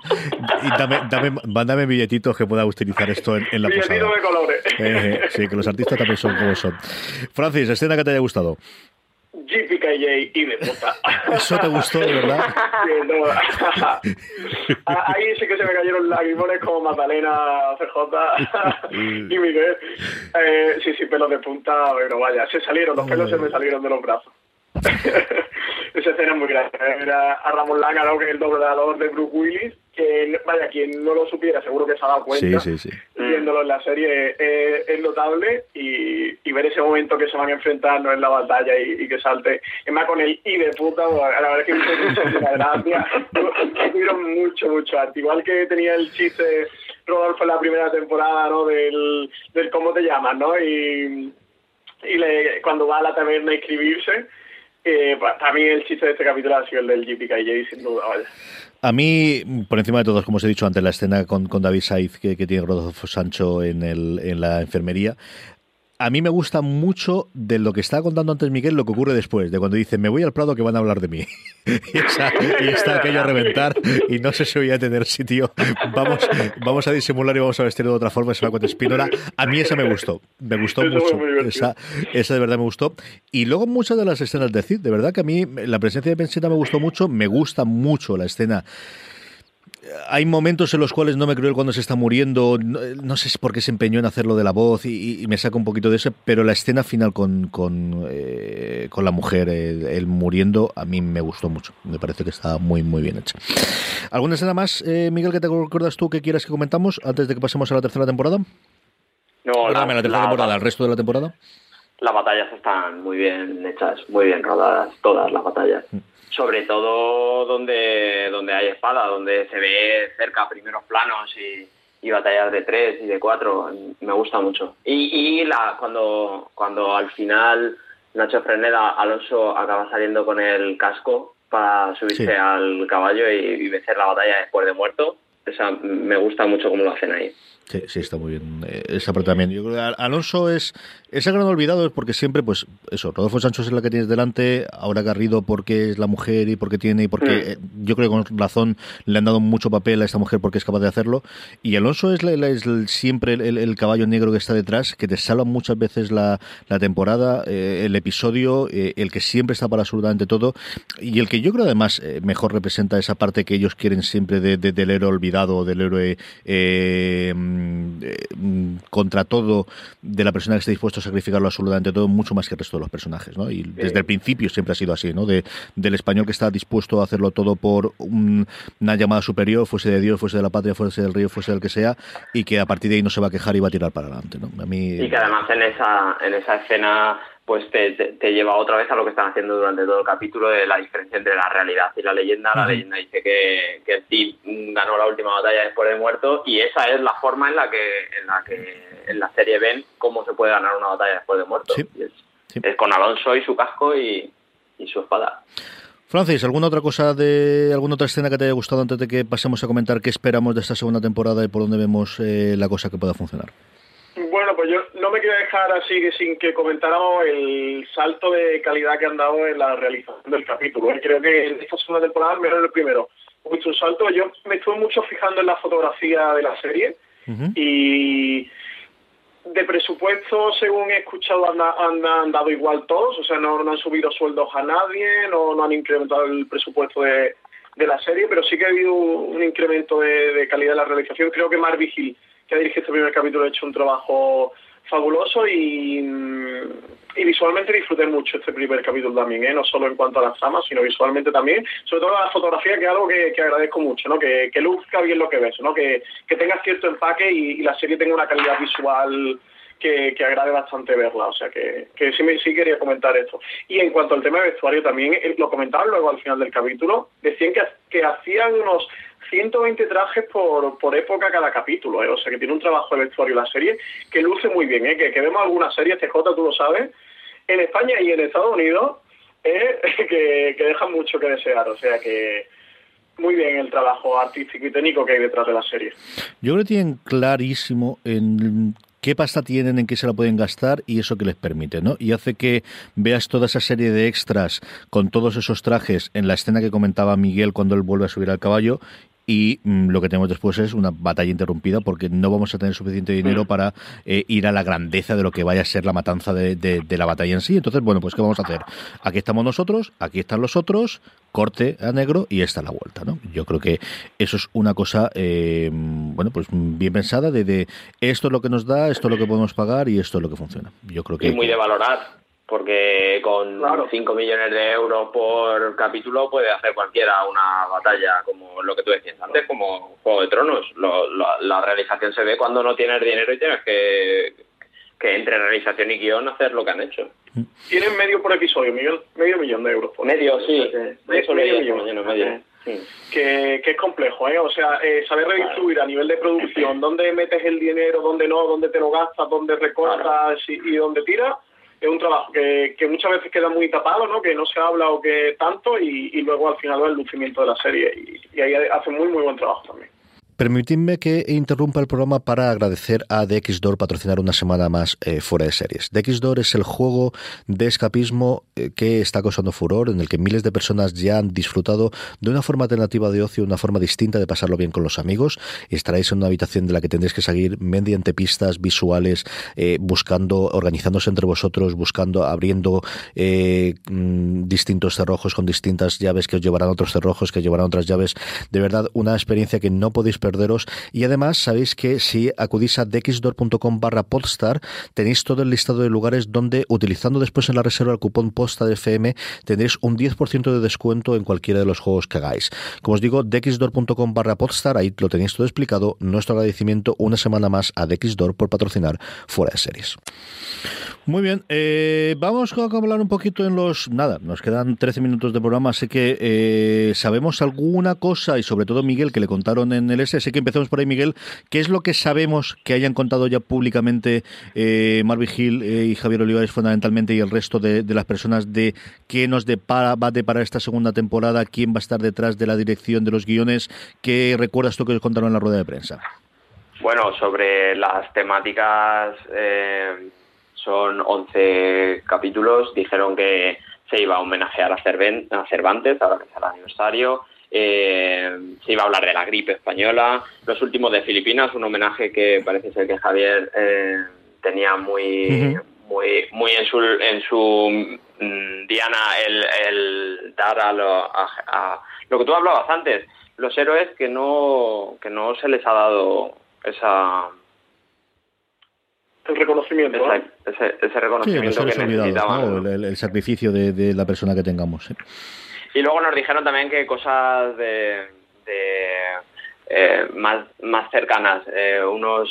y dame, dame, mándame billetitos que pueda utilizar esto en, la posada. Eh, sí, que los artistas también son como son. Francis, escena que te haya gustado. JPKJ y de puta. Eso te gustó, de verdad. Ahí sí que se me cayeron lagrimones como Magdalena, CJ y Miguel. Eh, sí, sí, pelos de punta, pero vaya, se salieron, los pelos se me salieron de los brazos. Esa escena es muy grande. Era a Ramón Langa, que es el doblador de Bruce Willis, que vaya, quien no lo supiera seguro que se ha dado cuenta, viéndolo en la serie, eh, es notable y, ver ese momento que se van enfrentando en la batalla y, que salte, es más con el y de puta, la verdad es que me mucha gracia, tuvieron mucho, mucho arte, igual que tenía el chiste Rodolfo en la primera temporada, ¿no? Del, del cómo te llamas, ¿no? Y, y le, cuando va a la taberna a inscribirse, eh, para mí el chiste de este capítulo ha sido el del JPKJ, sin duda, vaya. A mí, por encima de todos, como os he dicho antes, la escena con, con David Saiz que, que tiene Rodolfo Sancho en, el, en la enfermería, a mí me gusta mucho de lo que estaba contando antes Miguel, lo que ocurre después, de cuando dice, me voy al Prado que van a hablar de mí. y, está aquello a reventar y no sé si voy a tener sitio. Vamos, vamos a disimular y vamos a vestir de otra forma, esa cuenta espínola. A mí esa me gustó, me gustó mucho. Esa, esa de verdad me gustó. Y luego muchas de las escenas de Cid, de verdad que a mí la presencia de Pensita me gustó mucho, me gusta mucho la escena hay momentos en los cuales no me creo cuando se está muriendo, no, sé si por qué se empeñó en hacerlo de la voz y, me saca un poquito de eso, pero la escena final con, con, eh, la mujer, el, muriendo, a mí me gustó mucho. Me parece que está muy, muy bien hecha. ¿Alguna escena más, eh, Miguel, que te recuerdas tú que quieras que comentamos antes de que pasemos a la tercera temporada? No, la, la tercera temporada, el resto de la temporada. Las batallas están muy bien hechas, muy bien rodadas, todas las batallas. Mm sobre todo donde, donde hay espada, donde se ve cerca primeros planos y, batallas de tres y de cuatro, me gusta mucho. Y, y la, cuando, cuando al final Nacho Freneda, Alonso acaba saliendo con el casco para subirse al caballo y, y vencer la batalla después de muerto, esa, me gusta mucho cómo lo hacen ahí. Sí, sí, está muy bien. Eh, esa parte también. Yo creo que Alonso es ese gran olvidado porque siempre, pues, eso, Rodolfo Sancho es la que tienes delante, ahora Garrido porque es la mujer y porque tiene y porque mm. eh, yo creo que con razón le han dado mucho papel a esta mujer porque es capaz de hacerlo. Y Alonso es, siempre el, caballo negro que está detrás, que te salva muchas veces la, temporada, eh, el episodio, el que siempre está para absolutamente todo y el que yo creo además mejor representa esa parte que ellos quieren siempre de, del héroe olvidado, del héroe Mm, contra todo de la persona que esté dispuesto a sacrificarlo absolutamente todo, mucho más que el resto de los personajes, ¿no? Y desde el principio siempre ha sido así, ¿no? De, del español que está dispuesto a hacerlo todo por una llamada superior, fuese de Dios, fuese de la patria, fuese del río, fuese del que sea, y que a partir de ahí no se va a quejar y va a tirar para adelante, ¿no? A mí... Y que además en esa, en esa escena pues te, te, lleva otra vez a lo que están haciendo durante todo el capítulo de la diferencia entre la realidad y la leyenda. La leyenda dice que, que Steve ganó la última batalla después de muerto y esa es la forma en la que en la que en la serie ven cómo se puede ganar una batalla después de muerto. es con Alonso y su casco y, su espada. Francis, ¿alguna otra cosa de alguna otra escena que te haya gustado antes de que pasemos a comentar qué esperamos de esta segunda temporada y por dónde vemos eh, la cosa que pueda funcionar? Bueno, pues yo no me quiero dejar así que sin que comentáramos el salto de calidad que han dado en la realización del capítulo. Creo que en esta segunda temporada, menos el primero, mucho un salto. Yo me estuve mucho fijando en la fotografía de la serie y de presupuesto, según he escuchado, han, dado igual todos, o sea, no, han subido sueldos a nadie, no, no han incrementado el presupuesto de, la serie, pero sí que ha habido un incremento de, calidad de la realización. Creo que Mark Vigil, que ha dirigido este primer capítulo, ha hecho un trabajo fabuloso y, y visualmente disfruté mucho este primer capítulo también, ¿eh? no solo en cuanto a las tramas, sino visualmente también, sobre todo la fotografía, que es algo que, agradezco mucho, ¿no? que, que luzca bien lo que ves, ¿no? que, que tenga cierto empaque y, la serie tenga una calidad visual que, que, agrade bastante verla. O sea que, que sí, me, sí quería comentar esto. Y en cuanto al tema de vestuario también, eh, lo comentaban luego al final del capítulo, decían que, que hacían unos 120 trajes por, por época cada capítulo, ¿eh? o sea que tiene un trabajo de vestuario la serie que luce muy bien, ¿eh? que, que vemos algunas series, TJ tú lo sabes, en España y en Estados Unidos, ¿eh? que, que dejan mucho que desear, o sea que muy bien el trabajo artístico y técnico que hay detrás de la serie. Yo creo que tienen clarísimo en qué pasta tienen, en qué se la pueden gastar y eso que les permite, ¿no? Y hace que veas toda esa serie de extras con todos esos trajes en la escena que comentaba Miguel cuando él vuelve a subir al caballo y mm, lo que tenemos después es una batalla interrumpida porque no vamos a tener suficiente dinero mm. para eh, ir a la grandeza de lo que vaya a ser la matanza de, la batalla en sí. Entonces, bueno, pues ¿qué vamos a hacer? Aquí estamos nosotros, aquí están los otros, corte a negro y esta la vuelta, ¿no? Yo creo que eso es una cosa, eh, bueno, pues bien pensada de, esto es lo que nos da, esto es lo que podemos pagar y esto es lo que funciona. Yo creo que... Y muy de valorar porque con 5 millones de euros por capítulo puede hacer cualquiera una batalla como lo que tú decías antes, como Juego de Tronos. la realización se ve cuando no tienes dinero y tienes que, que entre realización y guion hacer lo que han hecho. Tienen medio por episodio, medio, medio millón de euros. medio, sí. medio, millón. Que, es complejo, ¿eh? O sea, eh, saber redistribuir a nivel de producción, dónde metes el dinero, dónde no, dónde te lo gastas, dónde recortas y, y dónde tiras es un trabajo que, muchas veces queda muy tapado, ¿no? que no se habla o que tanto y, luego al final va el lucimiento de la serie y, y ahí hace muy muy buen trabajo también. Permitidme que interrumpa el programa para agradecer a DXDOR patrocinar una semana más eh, fuera de series. DXDOR es el juego de escapismo eh, que está causando furor, en el que miles de personas ya han disfrutado de una forma alternativa de ocio, una forma distinta de pasarlo bien con los amigos. Estaréis en una habitación de la que tendréis que seguir mediante pistas visuales, eh, buscando, organizándose entre vosotros, buscando, abriendo mm, distintos cerrojos con distintas llaves que os llevarán a otros cerrojos, que llevarán otras llaves. De verdad, una experiencia que no podéis Y además sabéis que si acudís a dexdor.com barra podstar, tenéis todo el listado de lugares donde, utilizando después en la reserva el cupón posta de FM, tendréis un 10% de descuento en cualquiera de los juegos que hagáis. Como os digo, dexdor.com barra podstar, ahí lo tenéis todo explicado. Nuestro agradecimiento una semana más a Dexdor por patrocinar fuera de series. Muy bien, eh, vamos a hablar un poquito en los... Nada, nos quedan 13 minutos de programa, así que eh, sabemos alguna cosa, y sobre todo Miguel, que le contaron en el S, así que empecemos por ahí, Miguel. ¿Qué es lo que sabemos que hayan contado ya públicamente eh, Marvin Gil eh, y Javier Olivares fundamentalmente y el resto de, las personas de qué nos depara, va a deparar esta segunda temporada, quién va a estar detrás de la dirección de los guiones? ¿Qué recuerdas tú que os contaron en la rueda de prensa? Bueno, sobre las temáticas son 11 capítulos. Dijeron que se iba a homenajear a, Cervantes, ahora que es el aniversario. Eh, se iba a hablar de la gripe española. Los últimos de Filipinas, un homenaje que parece ser que Javier eh, tenía muy, muy, muy en su, en su mm, diana el, dar a lo, a lo que tú hablabas antes, los héroes que no, que no se les ha dado esa el reconocimiento. ese, reconocimiento que necesitaban. El, sacrificio de, la persona que tengamos. Y luego nos dijeron también que cosas de, eh, más, más cercanas, eh, unos...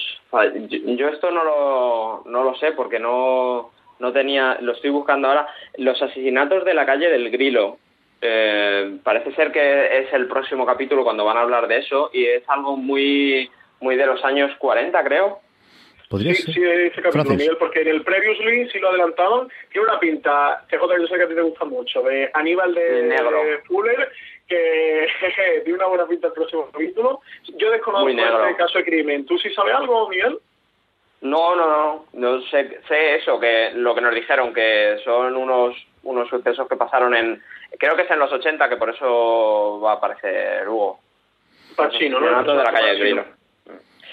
Yo, esto no lo, no lo sé porque no, no tenía, lo estoy buscando ahora, los asesinatos de la calle del Grilo. Eh, parece ser que es el próximo capítulo cuando van a hablar de eso y es algo muy, muy de los años 40 creo ¿Podría sí, ser? sí, ese capítulo, Francis. Miguel, porque en el Previously sí lo adelantaban. Tiene una pinta, CJ, yo sé que a ti te gusta mucho, de Aníbal de, Sí, negro. de Fuller, que jeje, tiene una buena pinta el próximo capítulo. Yo desconozco este caso de crimen. ¿Tú sí sabes algo, Miguel? No, no, no, no sé, sé eso, que lo que nos dijeron, que son unos unos sucesos que pasaron en, creo que es en los 80, que por eso va a aparecer Hugo. Pacino, ¿no? De la calle.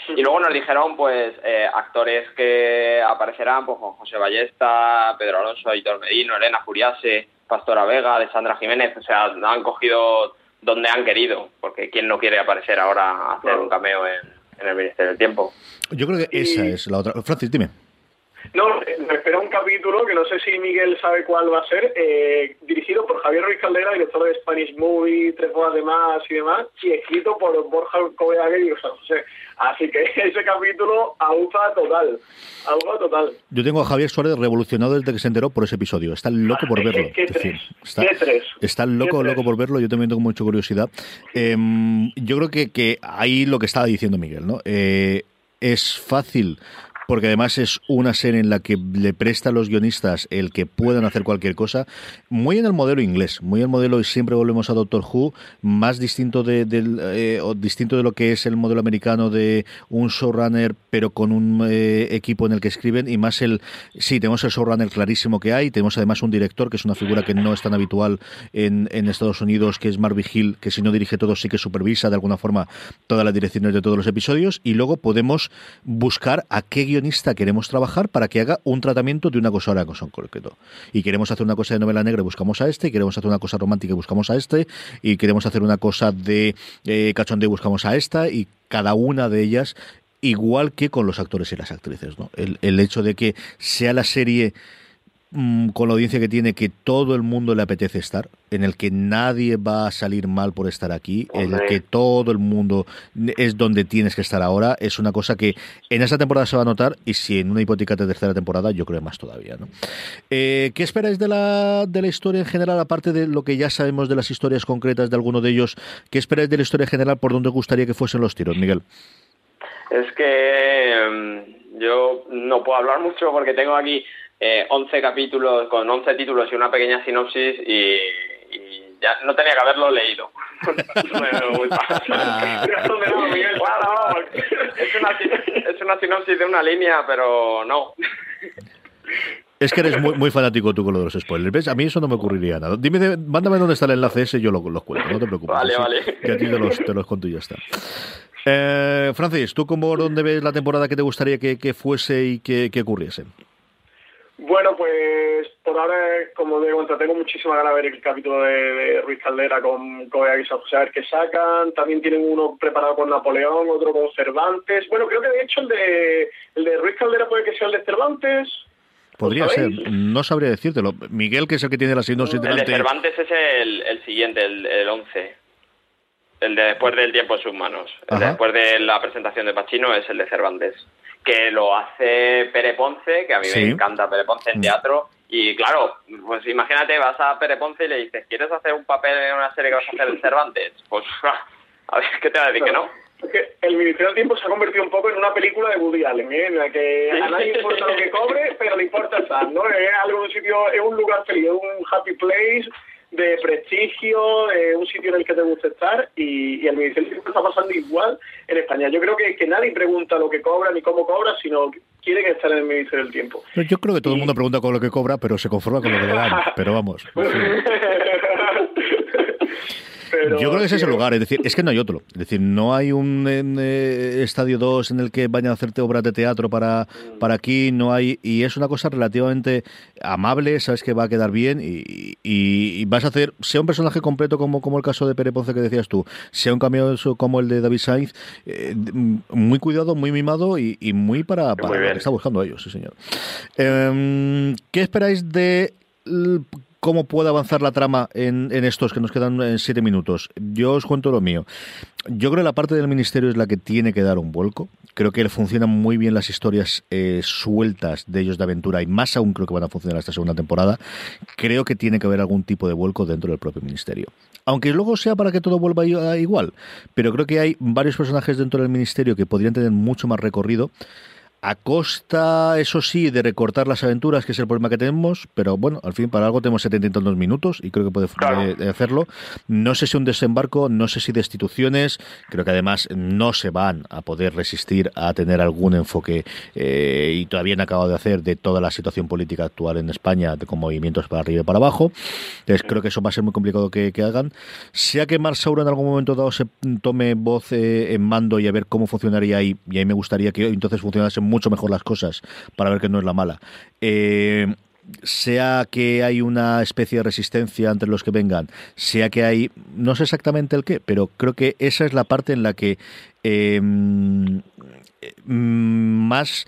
Y luego nos dijeron, pues, eh, actores que aparecerán, pues, Juan José Ballesta, Pedro Alonso, Aitor Medino, Elena Furiase, Pastora Vega, Alessandra Jiménez, o sea, han cogido donde han querido, porque quién no quiere aparecer ahora a hacer un cameo en, en el Ministerio del Tiempo. Yo creo que Y- esa es la otra. Francis, dime. No, me espera un capítulo que no sé si Miguel sabe cuál va a ser, eh, dirigido por Javier Ruiz Caldera, director de Spanish Movie, Tres Bodas de Más y demás, y escrito por Borja Coveague y San José. Así que ese capítulo aufa total, aufa total. Yo tengo a Javier Suárez revolucionado desde que se enteró por ese episodio. Está loco por ¿Qué- verlo. qué decir, tres? está, ¿Qué tres? está loco, ¿Qué tres? loco por verlo. Yo también tengo mucha curiosidad. Em, yo creo que, que ahí lo que estaba diciendo Miguel, ¿no? Eh, es fácil. Porque además es una serie en la que le presta a los guionistas el que puedan hacer cualquier cosa, muy en el modelo inglés, muy en el modelo, y siempre volvemos a Doctor Who, más distinto de, del, eh, distinto de lo que es el modelo americano de un showrunner, pero con un eh, equipo en el que escriben, y más el, sí, tenemos el showrunner clarísimo que hay, tenemos además un director, que es una figura que no es tan habitual en, en Estados Unidos, que es Marvin Hill, que si no dirige todo, sí que supervisa de alguna forma todas las direcciones de todos los episodios, y luego podemos buscar a qué guionista queremos trabajar para que haga un tratamiento de una cosa a una cosa en concreto. Y queremos hacer una cosa de novela negra y buscamos a este, y queremos hacer una cosa romántica y buscamos a este, y queremos hacer una cosa de eh, cachondeo y buscamos a esta, y cada una de ellas igual que con los actores y las actrices, ¿no? El hecho de que sea la serie mm, con la audiencia que tiene, que todo el mundo le apetece estar, en el que nadie va a salir mal por estar aquí, en el que todo el mundo es donde tienes que estar ahora, es una cosa que en esta temporada se va a notar y si en una hipotética tercera temporada, yo creo más todavía. ¿no? Eh, ¿Qué esperáis de la, de la historia en general, aparte de lo que ya sabemos de las historias concretas de alguno de ellos? ¿Qué esperáis de la historia en general por dónde os gustaría que fuesen los tiros, Miguel? Es que em, yo no puedo hablar mucho porque tengo aquí eh, 11 capítulos con 11 títulos y una pequeña sinopsis y, y ya no tenía que haberlo leído. Es, una, sin- es una sinopsis de una línea, pero no. Es que eres muy, muy fanático tú con lo de los spoilers. ¿Ves? A mí eso no me ocurriría nada. Dime, de- mándame dónde está el enlace ese y yo lo- los cuento, no te preocupes. Vale, Sí, vale. Que a ti te los, te los conto y ya está. Eh, Francis, ¿tú cómo dónde ves la temporada que te gustaría que, que fuese y que, que ocurriese? Bueno, pues por ahora, como de cuenta, tengo muchísima ganas de ver el capítulo de, de Ruiz Caldera con Coveague y San José, a ver qué sacan. También tienen uno preparado con Napoleón, otro con Cervantes. Bueno, creo que de hecho el de, el de Ruiz Caldera puede que sea el de Cervantes. Podría ¿Lo ser, no sabría decírtelo. Miguel, que es el que tiene la sinopsis El de delante. Cervantes es el, el siguiente, el, el 11. El de después del tiempo en sus manos. El de después de la presentación de Pacino es el de Cervantes. Que lo hace Pere Ponce, que a mí Sí. me encanta Pere Ponce en Mm. teatro. Y claro, pues imagínate, vas a Pere Ponce y le dices, ¿quieres hacer un papel en una serie que vas a hacer en Cervantes? Pues, a ver, ¿qué te va a decir que no? Es que el Ministerio del Tiempo se ha convertido un poco en una película de Woody Allen, ¿eh? en la que a nadie le importa lo que cobre, pero le importa estar, ¿no? Es algo, un sitio, es un lugar feliz, es un happy place de prestigio, eh, un sitio en el que te gusta estar y, y el Ministerio del Tiempo está pasando igual en España. Yo creo que, que nadie pregunta lo que cobra ni cómo cobra, sino que quieren estar en el Ministerio del Tiempo. Yo creo que todo el mundo pregunta con lo que cobra, pero se conforma con lo que le dan. Pero vamos. Pero, Yo creo que ese es el sí, lugar, es decir, es que no hay otro. Es decir, no hay un eh, estadio 2 en el que vayan a hacerte obras de teatro para, para aquí, no hay. Y es una cosa relativamente amable, sabes que va a quedar bien y, y- y vas a hacer, sea un personaje completo como, como el caso de Pere Ponce que decías tú, sea un cameo eso como el de David Sainz, eh, muy cuidado, muy mimado y, y muy para, para Muy lo que está buscando ellos, sí señor. Em, ¿Qué esperáis de cómo puede avanzar la trama en, estos que nos quedan en siete minutos? Yo os cuento lo mío. Yo creo que la parte del ministerio es la que tiene que dar un vuelco. Creo que funcionan muy bien las historias eh, sueltas de ellos de aventura y más aún creo que van a funcionar esta segunda temporada. Creo que tiene que haber algún tipo de vuelco dentro del propio ministerio. Aunque luego sea para que todo vuelva igual. Pero creo que hay varios personajes dentro del ministerio que podrían tener mucho más recorrido. A costa, eso sí, de recortar las aventuras, que es el problema que tenemos, pero bueno, al fin para algo tenemos 72 minutos y creo que puede hacerlo. No sé si un desembarco, no sé si destituciones, creo que además no se van a poder resistir a tener algún enfoque eh, y todavía han acabado de hacer de toda la situación política actual en España, de, con movimientos para arriba y para abajo. Entonces creo que eso va a ser muy complicado que, hagan. Sea que Mar en algún momento dado se tome voz eh, en mando y a ver cómo funcionaría ahí, y ahí me gustaría que entonces funcionase mucho mejor las cosas para ver que no es la mala. Eh, sea que hay una especie de resistencia entre los que vengan, sea que hay, no sé exactamente el qué, pero creo que esa es la parte en la que em, más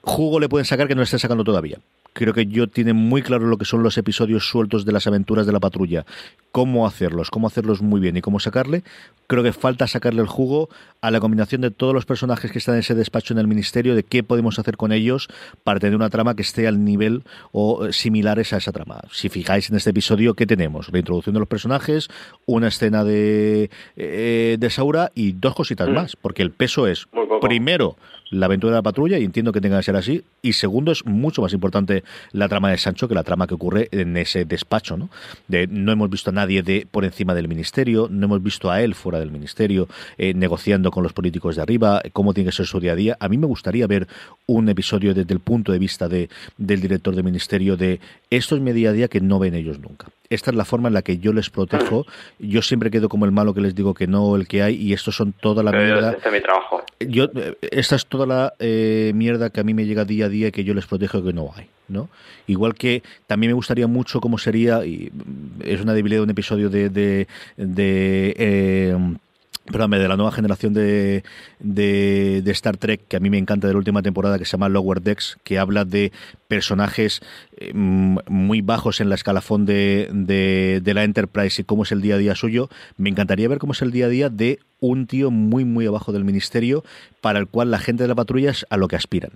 jugo le pueden sacar que no esté sacando todavía. Creo que yo tiene muy claro lo que son los episodios sueltos de las aventuras de la patrulla, cómo hacerlos, cómo hacerlos muy bien y cómo sacarle. Creo que falta sacarle el jugo a la combinación de todos los personajes que están en ese despacho en el ministerio, de qué podemos hacer con ellos para tener una trama que esté al nivel o similares a esa trama. Si fijáis en este episodio, ¿qué tenemos? La introducción de los personajes, una escena de, eh, de Saura y dos cositas mm. más, porque el peso es, primero, la aventura de la patrulla, y entiendo que tenga que ser así. Y segundo, es mucho más importante la trama de Sancho que la trama que ocurre en ese despacho, ¿no? De no hemos visto a nadie de por encima del ministerio, no hemos visto a él fuera del ministerio, eh, negociando con los políticos de arriba, cómo tiene que ser su día a día. A mí me gustaría ver un episodio desde el punto de vista de, del director del ministerio de esto es mi día a día que no ven ellos nunca esta es la forma en la que yo les protejo. Yo siempre quedo como el malo que les digo que no, el que hay, y esto son toda la mierda. Este es mi trabajo. Yo, eh, esta es toda la eh, mierda que a mí me llega día a día y que yo les protejo que no hay. ¿no? Igual que también me gustaría mucho cómo sería, y es una debilidad de un episodio de, de, de eh, perdóname, de la nueva generación de, de, Star Trek, que a mí me encanta de la última temporada, que se llama Lower Decks, que habla de personajes eh, muy bajos en la escalafón de, de, de, la Enterprise y cómo es el día a día suyo. Me encantaría ver cómo es el día a día de un tío muy, muy abajo del ministerio, para el cual la gente de la patrulla es a lo que aspiran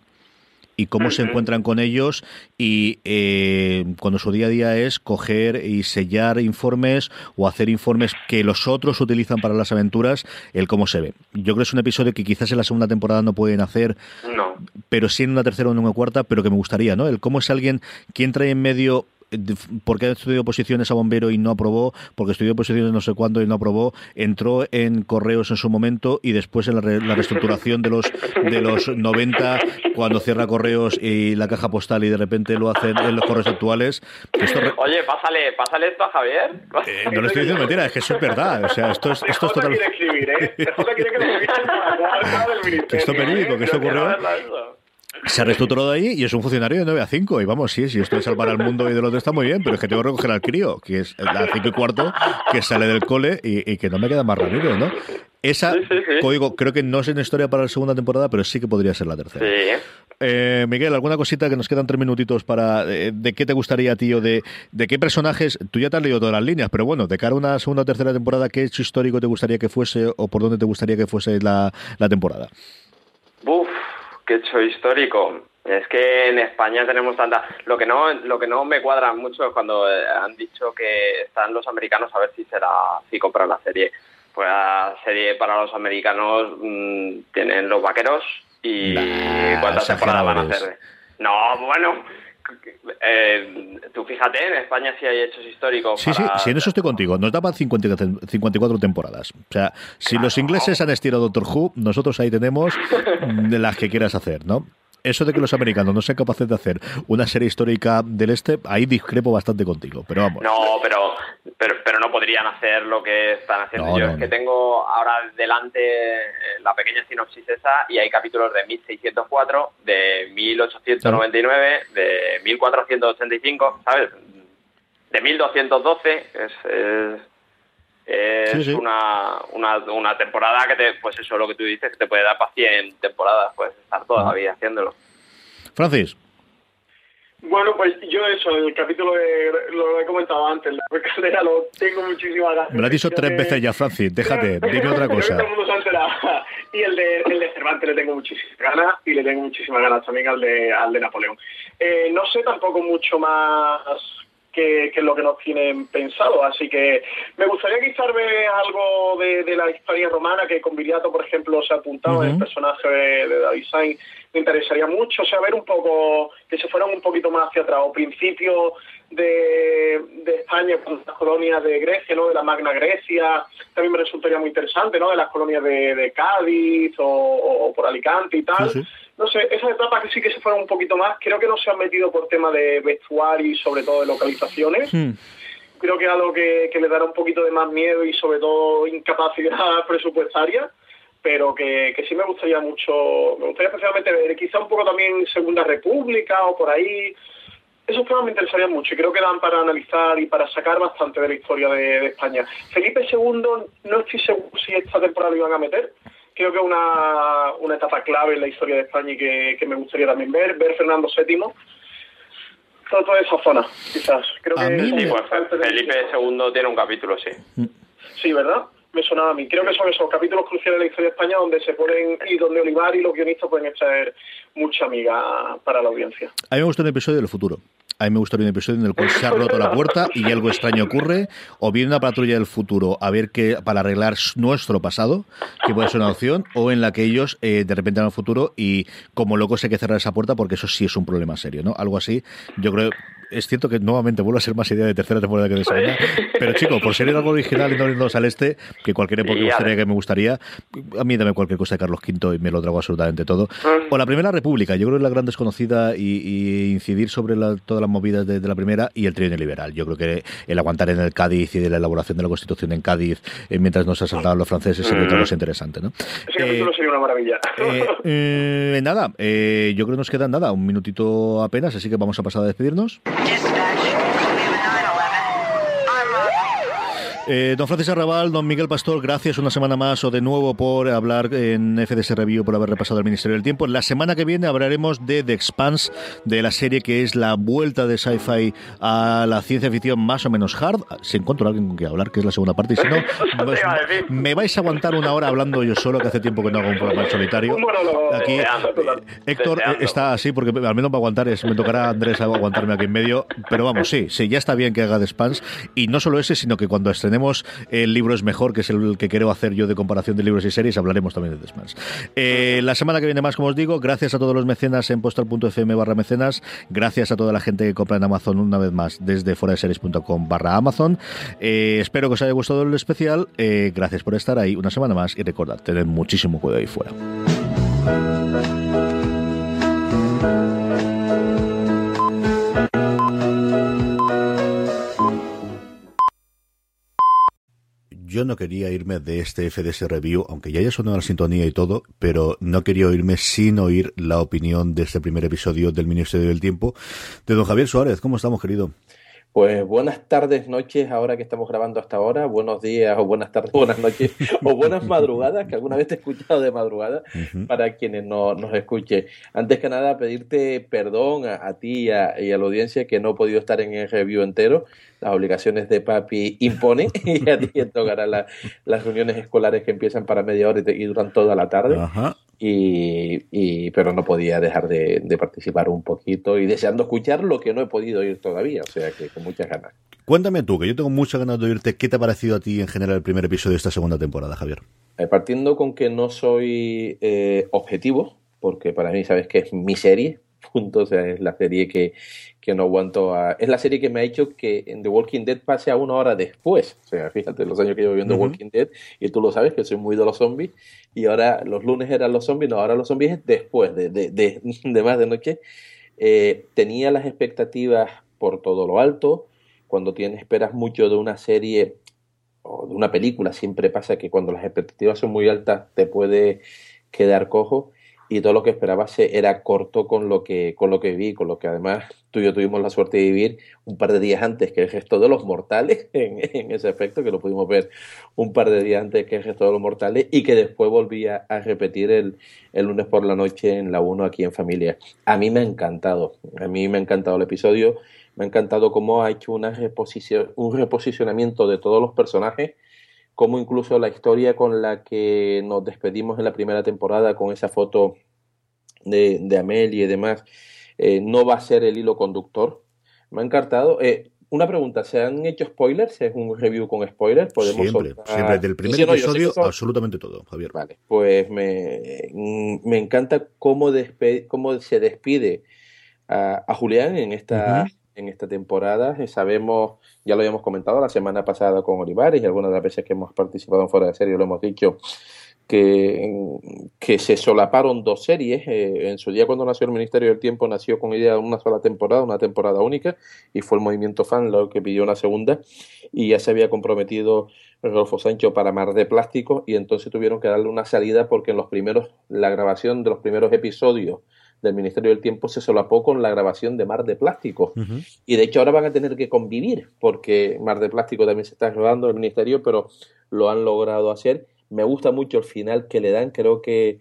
y cómo se encuentran con ellos y eh, cuando su día a día es coger y sellar informes o hacer informes que los otros utilizan para las aventuras, el cómo se ve. Yo creo que es un episodio que quizás en la segunda temporada no pueden hacer, pero sí en una tercera o en una cuarta, pero que me gustaría, ¿no? El cómo es alguien que entra en medio porque ha estudiado posiciones a bombero y no aprobó, porque estudió posiciones no sé cuándo y no aprobó, entró en correos en su momento y después en la, reestructuración de los de los 90, cuando cierra correos y la caja postal y de repente lo hacen en los correos actuales. Oye, pásale, pásale esto a Javier. Eh, no le estoy diciendo mentira, es que eso es verdad. O sea, esto es, esto es total... ¿eh? que esto periódico, que esto ocurrió se ha reestructurado ahí y es un funcionario de 9 a 5. Y vamos, sí, si esto es salvar al mundo y del otro está muy bien, pero es que tengo que recoger al crío, que es a 5 y cuarto, que sale del cole y, que no me queda más rápido, ¿no? Esa, código, creo que no es una historia para la segunda temporada, pero sí que podría ser la tercera. Eh, Miguel, ¿alguna cosita que nos quedan tres minutitos para eh, de, qué te gustaría, tío? De, de qué personajes, tú ya te has leído todas las líneas, pero bueno, de cara a una segunda o tercera temporada, ¿qué hecho histórico te gustaría que fuese o por dónde te gustaría que fuese la, la temporada? Qué hecho histórico. Es que en España tenemos tanta... Lo que no lo que no me cuadra mucho es cuando eh, han dicho que están los americanos a ver si será si comprar la serie. Pues la serie para los americanos mm, tienen los vaqueros y cuántas temporadas van a hacer. No, bueno, eh, tú fíjate, en España sí hay hechos históricos. Sí, sí, sí, en eso estoy contigo. Nos daban 54 temporadas. O sea, si los ingleses han estirado Doctor Who, nosotros ahí tenemos de las que quieras hacer, ¿no? Eso de que los americanos no sean capaces de hacer una serie histórica del este, ahí discrepo bastante contigo, pero vamos. No, pero, pero, pero no podrían hacer lo que están haciendo. Yo es que tengo ahora delante eh, la pequeña sinopsis esa y hay capítulos de 1604, de 1899, de 1485, ¿sabes? De 1212, es, es es Una, una, una, temporada que te, pues eso, lo que tú dices, que te puede dar para 100 temporadas, puedes estar toda la vida haciéndolo. Francis. Bueno, pues yo eso, el capítulo de, lo he comentado antes, la caldera lo tengo muchísimas ganas. Me lo has dicho tres veces ya, Francis, déjate, dime otra cosa. Y el de, el de Cervantes le tengo muchísimas ganas y le tengo muchísimas ganas también al de, al de Napoleón. Eh, no sé tampoco mucho más que, es lo que nos tienen pensado. Así que me gustaría quizás ver algo de, la historia romana, que con Viriato, por ejemplo, se ha apuntado en el personaje de, David Sainz. Me interesaría mucho saber un poco, que se fueran un poquito más hacia atrás, o principio de, España con las colonias de Grecia, ¿no? de la Magna Grecia, también me resultaría muy interesante, ¿no? de las colonias de, Cádiz o, por Alicante y tal no sé, esas etapas que sí que se fueron un poquito más, creo que no se han metido por tema de vestuario y sobre todo de localizaciones. Hmm. Creo que algo que, le dará un poquito de más miedo y sobre todo incapacidad presupuestaria, pero que, sí me gustaría mucho, me gustaría especialmente ver quizá un poco también Segunda República o por ahí. Esos temas me interesarían mucho y creo que dan para analizar y para sacar bastante de la historia de, de España. Felipe II, no estoy seguro si esta temporada lo iban a meter, creo que una, una etapa clave en la historia de España y que, me gustaría también ver, ver Fernando VII. Toda, esa zona, quizás. Creo que pues, Felipe II tiene un capítulo, sí. Sí, ¿verdad? Me sonaba a mí. Creo que son esos capítulos cruciales de la historia de España donde se pueden y donde Olivar y los guionistas pueden extraer mucha amiga para la audiencia. A mí me gusta un episodio del futuro. A mí me gustaría un episodio en el cual se ha roto la puerta y algo extraño ocurre, o viene una patrulla del futuro a ver qué para arreglar nuestro pasado, que puede ser una opción, o en la que ellos eh, de repente van al futuro y como locos hay que cerrar esa puerta porque eso sí es un problema serio, ¿no? Algo así, yo creo es cierto que nuevamente vuelve a ser más idea de tercera temporada que de segunda. Pero chico, por ser algo original y no irnos al este, que cualquier época gustaría que me gustaría, a mí dame cualquier cosa de Carlos V y me lo trago absolutamente todo. Mm. O la Primera República, yo creo que es la gran desconocida y, incidir sobre todas las movidas de, la primera y el trío liberal. Yo creo que el aguantar en el Cádiz y de la elaboración de la Constitución en Cádiz eh, mientras nos asaltaban los franceses sería otra cosa interesante. ¿no? Ese capítulo eh, sería una maravilla. Eh, nada, yo creo que nos queda nada, un minutito apenas, así que vamos a pasar a despedirnos. Dispatch. Eh, don Francis Arrabal, don Miguel Pastor, gracias una semana más o de nuevo por hablar en FDS Review, por haber repasado el Ministerio del Tiempo. La semana que viene hablaremos de The Expanse, de la serie que es la vuelta de sci-fi a la ciencia ficción más o menos hard. Si encuentro a alguien con quien hablar, que es la segunda parte, y si no, pues, me vais a aguantar una hora hablando yo solo, que hace tiempo que no hago un programa en solitario. Aquí, eh, Héctor está así, porque al menos va a aguantar, es, me tocará Andrés aguantarme aquí en medio, pero vamos, sí, sí, ya está bien que haga The Expanse, y no solo ese, sino que cuando estrenemos el libro es mejor, que es el que quiero hacer yo de comparación de libros y series, hablaremos también de Desmans. Eh, la semana que viene más, como os digo, gracias a todos los mecenas en postal.fm barra mecenas, gracias a toda la gente que compra en Amazon una vez más desde foradeseries.com barra Amazon. Eh, espero que os haya gustado el especial, eh, gracias por estar ahí una semana más y recordad, tened muchísimo cuidado ahí fuera. Yo no quería irme de este FDS Review, aunque ya haya sonado la sintonía y todo, pero no quería irme sin oír la opinión de este primer episodio del Ministerio del Tiempo de don Javier Suárez. ¿Cómo estamos, querido? Pues buenas tardes, noches, ahora que estamos grabando hasta ahora, buenos días o buenas tardes, buenas noches o buenas madrugadas, que alguna vez te he escuchado de madrugada, para quienes no, nos escuchen. Antes que nada, pedirte perdón a, ti y a, la audiencia que no he podido estar en el review entero, las obligaciones de papi imponen y a ti te tocará las reuniones escolares que empiezan para media hora y, duran toda la tarde. Y, pero no podía dejar de, participar un poquito y deseando escuchar lo que no he podido oír todavía, o sea que con muchas ganas. Cuéntame tú, que yo tengo muchas ganas de oírte, ¿qué te ha parecido a ti en general el primer episodio de esta segunda temporada, Javier? Eh, partiendo con que no soy eh, objetivo, porque para mí sabes que es mi serie, punto, o sea, es la serie que, que no aguanto a... Es la serie que me ha hecho que en The Walking Dead pase a una hora después. O sea, fíjate, los años que llevo viendo The Walking Dead, y tú lo sabes que soy muy de los zombies, y ahora los lunes eran los zombies, no, ahora los zombies es después de, de, de, más de noche. Eh, tenía las expectativas por todo lo alto, cuando tienes, esperas mucho de una serie o de una película, siempre pasa que cuando las expectativas son muy altas te puede quedar cojo y todo lo que esperaba era corto con lo que con lo que vi, con lo que además tú y yo tuvimos la suerte de vivir un par de días antes que el gesto de los mortales, en, ese efecto, que lo pudimos ver un par de días antes que el gesto de los mortales, y que después volvía a repetir el, el lunes por la noche en la 1 aquí en familia. A mí me ha encantado, a mí me ha encantado el episodio, me ha encantado cómo ha hecho una reposición, un reposicionamiento de todos los personajes, como incluso la historia con la que nos despedimos en la primera temporada con esa foto de, de Amelie y demás, eh, no va a ser el hilo conductor. Me ha encantado. Eh, una pregunta, ¿se han hecho spoilers? ¿Es un review con spoilers? ¿Podemos siempre, siempre. Del primer episodio, absolutamente todo, Javier. Vale, pues me, me encanta cómo, cómo se despide a, Julián en esta, en esta temporada. Sabemos, ya lo habíamos comentado la semana pasada con Olivares y algunas de las veces que hemos participado en Fuera de Serie lo hemos dicho, que, que se solaparon dos series. Eh, en su día cuando nació el Ministerio del Tiempo nació con de una sola temporada, una temporada única, y fue el movimiento fan lo que pidió una segunda, y ya se había comprometido Rodolfo Sancho para Mar de Plástico, y entonces tuvieron que darle una salida porque en los primeros, la grabación de los primeros episodios del Ministerio del Tiempo se solapó con la grabación de Mar de Plástico. Y de hecho ahora van a tener que convivir, porque Mar de Plástico también se está grabando el Ministerio, pero lo han logrado hacer. Me gusta mucho el final que le dan, creo que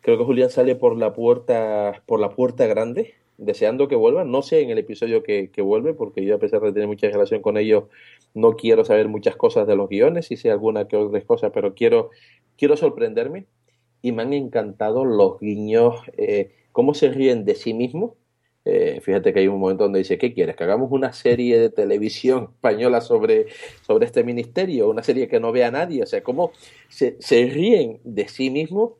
creo que Julián sale por la puerta por la puerta grande, deseando que vuelva. No sé en el episodio que, que vuelve, porque yo a pesar de tener mucha relación con ellos, no quiero saber muchas cosas de los guiones, y sé alguna que otras cosas, pero quiero, quiero sorprenderme. Y me han encantado los guiños. Eh, cómo se ríen de sí mismos. Eh, fíjate que hay un momento donde dice, ¿qué quieres? ¿Que hagamos una serie de televisión española sobre, sobre este ministerio? Una serie que no vea nadie. O sea, cómo se, se ríen de sí mismos,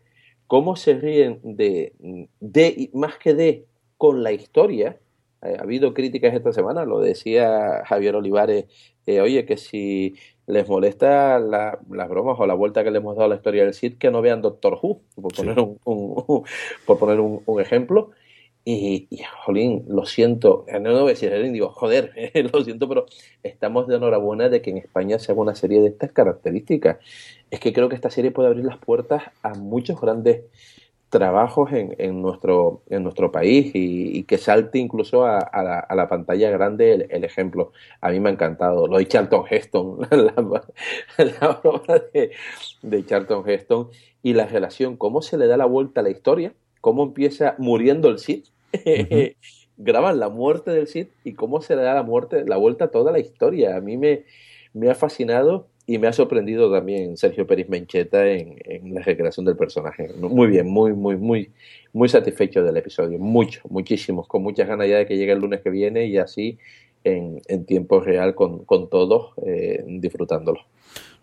cómo se ríen de, de, más que de, con la historia. Eh, ha habido críticas esta semana, lo decía Javier Olivares, eh, oye, que si les molesta la, las bromas o la vuelta que le hemos dado a la historia del Cid, que no vean Doctor Who, por poner, un, por poner un, ejemplo. Y, y, jolín, lo siento, no, no voy a decir, digo, joder, lo siento, pero estamos de enhorabuena de que en España se haga una serie de estas características. Es que creo que esta serie puede abrir las puertas a muchos grandes trabajos en, en, nuestro, en nuestro país y, que salte incluso a, a, la, pantalla grande el, ejemplo. A mí me ha encantado. Lo de Charlton Heston, la, la obra de, de, Charlton Heston y la relación, cómo se le da la vuelta a la historia, cómo empieza muriendo el Cid. Graban la muerte del Cid y cómo se le da la muerte, la vuelta a toda la historia. A mí me, me ha fascinado y me ha sorprendido también Sergio Pérez Mencheta en, la recreación del personaje. Muy bien, muy, muy, muy, muy satisfecho del episodio. Mucho, muchísimos, con muchas ganas ya de que llegue el lunes que viene y así en, en tiempo real con, con todos eh, disfrutándolo.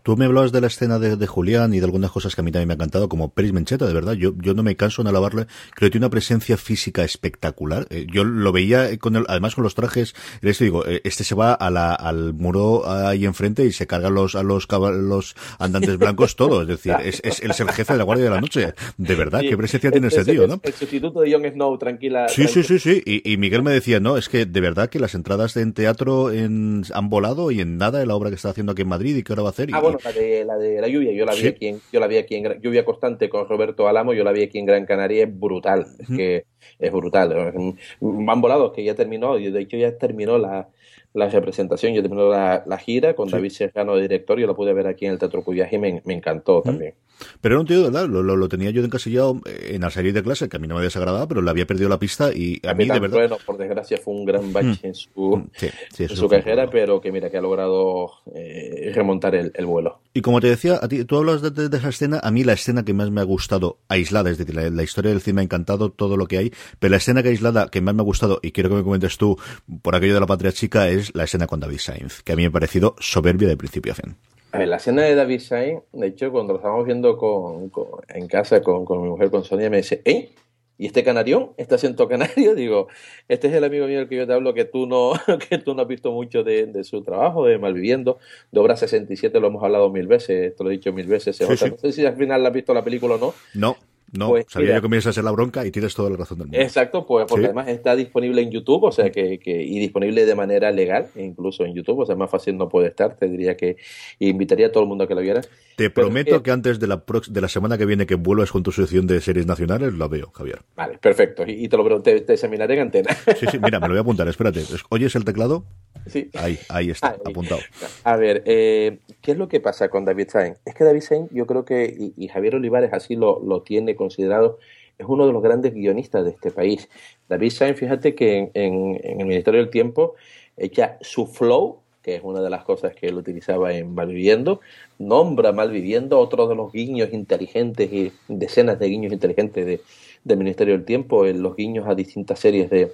Tú me hablabas de la escena de, Julián y de algunas cosas que a mí también me ha encantado, como Peris Mencheta, de verdad. Yo, yo no me canso en alabarle. Creo que tiene una presencia física espectacular. Eh, yo lo veía con el, además con los trajes. Este digo, eh, este se va a la, al muro ahí enfrente y se carga los, a los, los andantes blancos todo. Es decir, es, es, es el jefe de la Guardia de la Noche. De verdad, qué presencia tiene ese tío, ¿no? El sustituto de Jon Snow, tranquila. Sí, sí, sí, sí. Y, y, Miguel me decía, no, es que de verdad que las entradas en teatro en, han volado y en nada en la obra que está haciendo aquí en Madrid y que ahora va a hacer. ah, bueno, la de, la de la lluvia, yo la vi aquí en, yo la vi aquí en Lluvia Constante con Roberto Alamo, yo la vi aquí en Gran Canaria, es brutal, es que es brutal. Van volados que ya terminó, de hecho ya terminó la, la representación, yo terminó la, la gira con David Serrano de director, yo lo pude ver aquí en el Teatro Cuyaje y me, me encantó también. Pero era un tío, ¿verdad? Lo, lo, tenía yo encasillado en la serie de clase, que a mí no me desagradaba, pero le había perdido la pista y a, mí, de verdad. Bueno, por desgracia fue un gran bache en su, en su carrera, pero que mira, que ha logrado eh, remontar el, el, vuelo. Y como te decía, a ti, tú hablas de, de, esa escena, a mí la escena que más me ha gustado, aislada, es decir, la, la, historia del cine me ha encantado todo lo que hay, pero la escena que aislada que más me ha gustado, y quiero que me comentes tú, por aquello de la patria chica, es la escena con David Sainz, que a mí me ha parecido soberbia de principio a fin. A ver, la escena de David Sainz, de hecho, cuando lo estábamos viendo con, con, en casa con, con, mi mujer, con Sonia, me dice, ¿eh? ¿Y este canarión? ¿Este acento canario? Digo, este es el amigo mío del que yo te hablo, que tú no, que tú no has visto mucho de, de su trabajo, de Malviviendo. De Obra 67 lo hemos hablado mil veces, te lo he dicho mil veces. Sí, sí. No sé si al final has visto la película o no. No. No, pues, sabía mira, yo que me ibas a hacer la bronca y tienes toda la razón del mundo. Exacto, pues porque ¿Sí? además está disponible en YouTube, o sea que, que, y disponible de manera legal, incluso en YouTube, o sea, más fácil no puede estar, te diría que invitaría a todo el mundo a que lo viera. Te prometo que, que, antes de la, de la semana que viene que vuelvas con tu sección de series nacionales, la veo, Javier. Vale, perfecto, y, y te lo te, te, examinaré en antena. Sí, sí, mira, me lo voy a apuntar, espérate. ¿Oyes el teclado? Sí. Ahí, ahí está, ahí. apuntado. A ver, eh, ¿qué es lo que pasa con David Sainz? Es que David Sainz, yo creo que, y, y Javier Olivares así lo, lo tiene considerado, es uno de los grandes guionistas de este país. David Sainz, fíjate que en, en, en, el Ministerio del Tiempo echa su flow, que es una de las cosas que él utilizaba en Malviviendo, nombra Malviviendo otro de los guiños inteligentes y decenas de guiños inteligentes de, del Ministerio del Tiempo, en los guiños a distintas series de,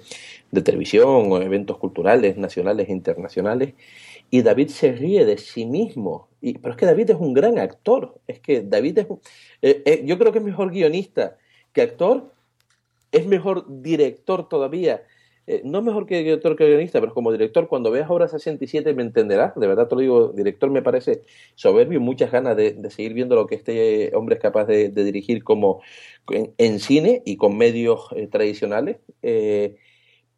de televisión o eventos culturales nacionales e internacionales. Y David se ríe de sí mismo. Y, pero es que David es un gran actor. Es que David es eh, eh, yo creo que es mejor guionista que actor. Es mejor director todavía. Eh, no mejor que director que guionista, pero como director, cuando veas Obra 67 me entenderás. De verdad te lo digo, director me parece soberbio, muchas ganas de, seguir viendo lo que este hombre es capaz de, dirigir como en, cine y con medios tradicionales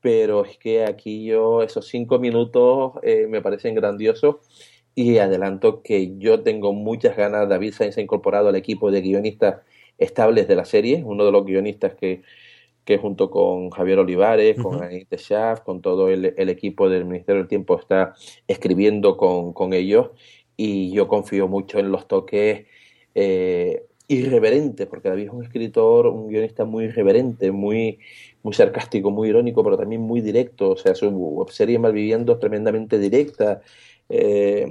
pero es que aquí yo esos cinco minutos eh, me parecen grandiosos y adelanto que yo tengo muchas ganas. David Sainz ha incorporado al equipo de guionistas estables de la serie, uno de los guionistas que, que junto con Javier Olivares, con Anita Schaff, con todo el, equipo del Ministerio del Tiempo está escribiendo con, con ellos y yo confío mucho en los toques eh, irreverentes, porque David es un escritor, un guionista muy irreverente, muy muy sarcástico, muy irónico, pero también muy directo. O sea, su serie Malviviendo es tremendamente directa. Eh,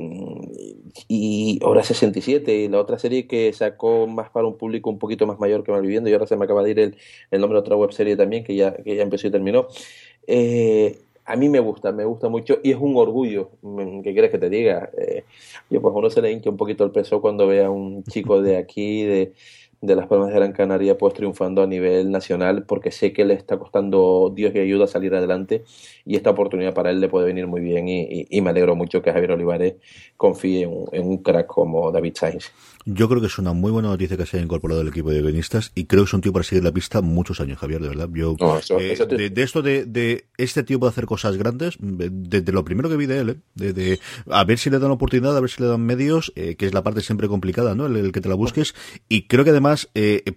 y Hora 67, y la otra serie que sacó más para un público un poquito más mayor que Malviviendo, y ahora se me acaba de ir el, el nombre de otra webserie también, que ya, que ya empezó y terminó. Eh, a mí me gusta, me gusta mucho y es un orgullo, ¿qué quieres que te diga? Eh, yo pues uno se le hincha un poquito el peso cuando ve a un chico de aquí, de, de Las Palmas de Gran Canaria pues triunfando a nivel nacional porque sé que le está costando Dios y ayuda a salir adelante y esta oportunidad para él le puede venir muy bien y, me alegro mucho que Javier Olivares confíe en, un crack como David Sainz. Yo creo que es una muy buena noticia que se haya incorporado al equipo de guionistas y creo que es un tío para seguir la pista muchos años, Javier, de verdad. Yo, eh, de, esto de, este tío puede hacer cosas grandes, desde lo primero que vi de él, ¿eh? de, a ver si le dan oportunidad, a ver si le dan medios, eh, que es la parte siempre complicada, ¿no? El, que te la busques. Y creo que además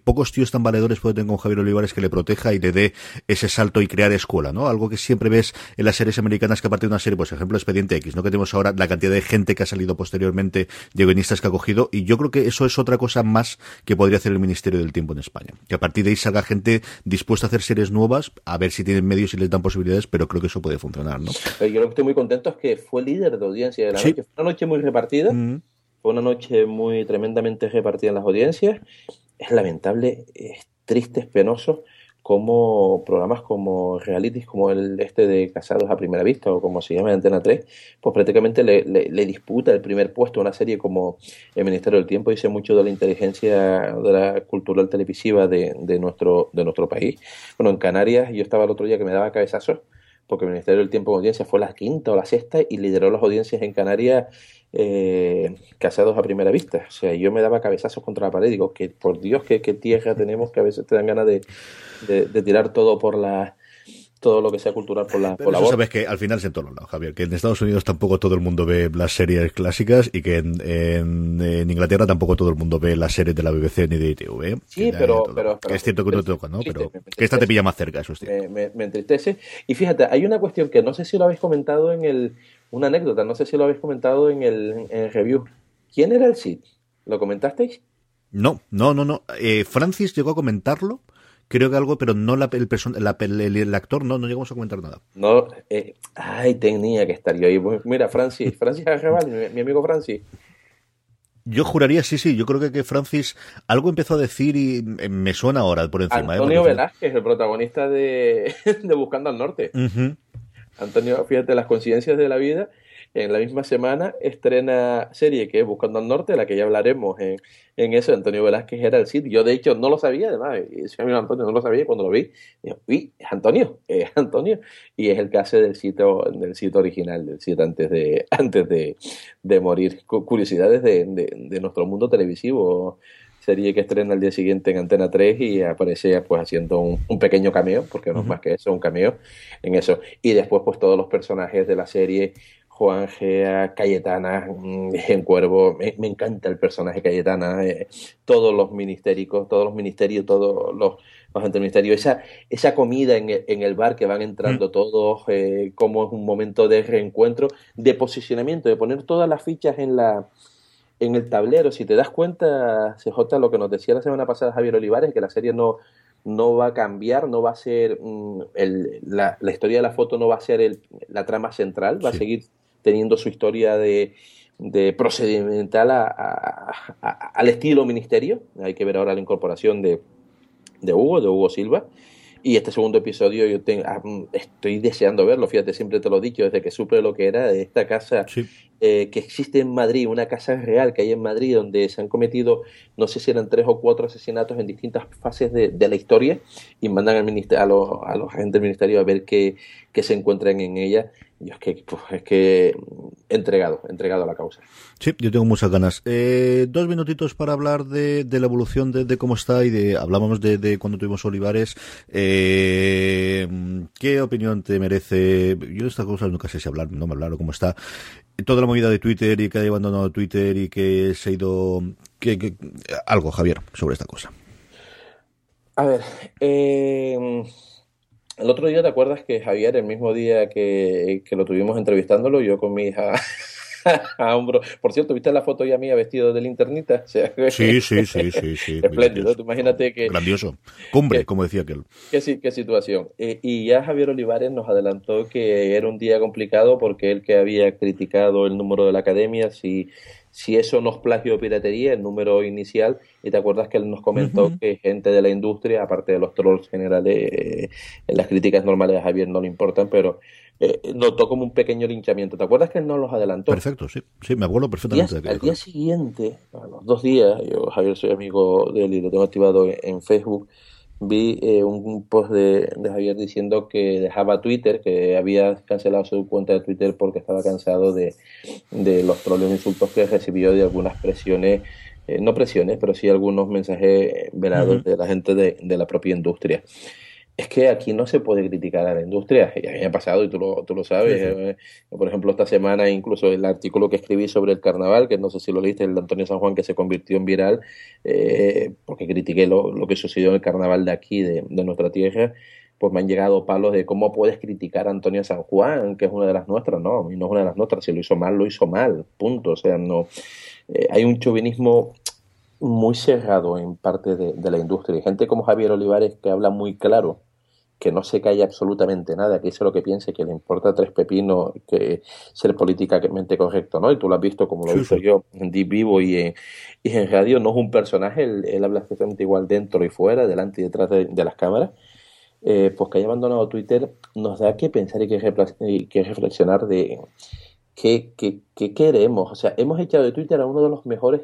pocos tíos tan valedores puede tener con Javier Olivares que le proteja y le dé ese salto y crear escuela, ¿no? Algo que siempre ves en las series americanas que a partir de una serie, pues ejemplo Expediente X, ¿no? Que tenemos ahora la cantidad de gente que ha salido posteriormente, de guionistas que ha cogido, y yo creo que eso es otra cosa más que podría hacer el Ministerio del Tiempo en España. Que a partir de ahí salga gente dispuesta a hacer series nuevas, a ver si tienen medios y les dan posibilidades, pero creo que eso puede funcionar, ¿no? Yo lo que estoy muy contento es que fue líder de audiencia de la noche. Fue una noche muy repartida, mm. fue una noche muy tremendamente repartida en las audiencias. Es lamentable, es triste, es penoso como programas como realities como el este de Casados a Primera Vista o como se llama Antena 3, pues prácticamente le, le, disputa el primer puesto a una serie como El Ministerio del Tiempo, dice mucho de la inteligencia de la cultural televisiva de, de, nuestro, de nuestro país. Bueno, en Canarias yo estaba el otro día que me daba cabezazos porque el Ministerio del Tiempo en audiencia fue la quinta o la sexta y lideró las audiencias en Canarias eh, casados a primera vista. O sea, yo me daba cabezazos contra la pared. Digo, que por Dios, qué, tierra tenemos que a veces te dan ganas de, de, tirar todo por la todo lo que sea cultural por la, por sabes que al final es en todos lados, Javier, que en Estados Unidos tampoco todo el mundo ve las series clásicas y que en, en, Inglaterra tampoco todo el mundo ve las series de la BBC ni de ITV. ¿eh? Sí, pero, pero, es cierto que no te toca, ¿no? Pero que esta te pilla más cerca, eso sí. Me, me, entristece. Y fíjate, hay una cuestión que no sé si lo habéis comentado en el, una anécdota, no sé si lo habéis comentado en el, en el review. ¿Quién era el Cid? ¿Lo comentasteis? No, no, no, no. Eh, Francis llegó a comentarlo creo que algo, pero no la, el, el, actor, no, no llegamos a comentar nada. No, eh, ay, tenía que estar yo ahí. Mira, Francis, Francis Arrabal, mi, amigo Francis. Yo juraría, sí, sí, yo creo que, que Francis algo empezó a decir y me suena ahora por encima. ¿eh? Antonio Velázquez, el protagonista de, de Buscando al Norte. Antonio, fíjate, las coincidencias de la vida en la misma semana estrena serie que es Buscando al Norte, la que ya hablaremos en, en eso. Antonio Velázquez era el sitio. Yo, de hecho, no lo sabía, además. Antonio no lo sabía. Cuando lo vi, dije, uy, es Antonio, es Antonio. Y es el que hace del sitio, del sitio original, del sitio antes de, antes de, de morir. Curiosidades de, de, nuestro mundo televisivo serie que estrena el día siguiente en Antena 3 y aparece pues haciendo un, un pequeño cameo, porque no es más que eso, un cameo en eso. Y después pues todos los personajes de la serie Juan Gea, Cayetana, mm, en Cuervo, me, encanta el personaje Cayetana, eh, todos los ministéricos, todos los ministerios, todos los, los ministerios, esa, esa comida en el, en el bar que van entrando mm. todos, eh, como es un momento de reencuentro, de posicionamiento, de poner todas las fichas en la en el tablero. Si te das cuenta, CJ, lo que nos decía la semana pasada Javier Olivares, que la serie no, no va a cambiar, no va a ser mm, el, la, la, historia de la foto no va a ser el, la trama central, va a seguir teniendo su historia de, de procedimental al estilo ministerio. Hay que ver ahora la incorporación de, de Hugo, de Hugo Silva. Y este segundo episodio yo tengo, ah, estoy deseando verlo, fíjate, siempre te lo he dicho, desde que supe lo que era de esta casa eh, que existe en Madrid, una casa real que hay en Madrid, donde se han cometido, no sé si eran tres o cuatro asesinatos en distintas fases de, la historia, y mandan al a, los, a los agentes del ministerio a ver qué, qué se encuentran en ella yo es que, pues, es que entregado, entregado a la causa. Sí, yo tengo muchas ganas. Eh, dos minutitos para hablar de, la evolución de, cómo está y de hablábamos de, cuando tuvimos Olivares. Eh, ¿Qué opinión te merece? Yo de estas cosas nunca sé si hablar, no me hablar o cómo está. Toda la movida de Twitter y que haya abandonado Twitter y que se ha ido. Que, algo, Javier, sobre esta cosa. A ver, eh el otro día, ¿te acuerdas que Javier, el mismo día que, lo tuvimos entrevistándolo, yo con mi hija a hombro. Por cierto, ¿viste la foto ya mía vestido del internita? sí, sí, sí, sí, sí. Espléndido, imagínate que... Grandioso. Cumbre, como decía aquel. Qué, qué situación. Eh, y ya Javier Olivares nos adelantó que era un día complicado porque él que había criticado el número de la academia, si si eso no es plagio o piratería, el número inicial, y te acuerdas que él nos comentó que gente de la industria, aparte de los trolls generales, eh, las críticas normales a Javier no le importan, pero eh, notó como un pequeño linchamiento. ¿Te acuerdas que él no los adelantó? Perfecto, sí, sí, me acuerdo perfectamente. de al día siguiente, a los dos días, yo Javier soy amigo de él y lo tengo activado en Facebook, vi eh, un post de, Javier diciendo que dejaba Twitter, que había cancelado su cuenta de Twitter porque estaba cansado de, los trolls insultos que recibió de algunas presiones, eh, no presiones, pero sí algunos mensajes velados de la gente de, de la propia industria es que aquí no se puede criticar a la industria. Y a mí me ha pasado, y tú lo, tú lo sabes. Eh, por ejemplo, esta semana, incluso el artículo que escribí sobre el carnaval, que no sé si lo leíste, el de Antonio San Juan, que se convirtió en viral, eh, porque critiqué lo, lo, que sucedió en el carnaval de aquí, de, de, nuestra tierra, pues me han llegado palos de cómo puedes criticar a Antonio San Juan, que es una de las nuestras. No, y no es una de las nuestras. Si lo hizo mal, lo hizo mal. Punto. O sea, no. Eh, hay un chauvinismo muy cerrado en parte de, de la industria. Hay gente como Javier Olivares que habla muy claro que no se calle absolutamente nada, que dice lo que piense, que le importa tres pepinos, que ser políticamente correcto, ¿no? Y tú lo has visto como lo he visto yo en Deep Vivo y en, y en radio, no es un personaje, él, habla exactamente igual dentro y fuera, delante y detrás de, las cámaras. Eh, pues que haya abandonado Twitter nos da que pensar y que, que reflexionar de qué, qué, qué queremos. O sea, hemos echado de Twitter a uno de los mejores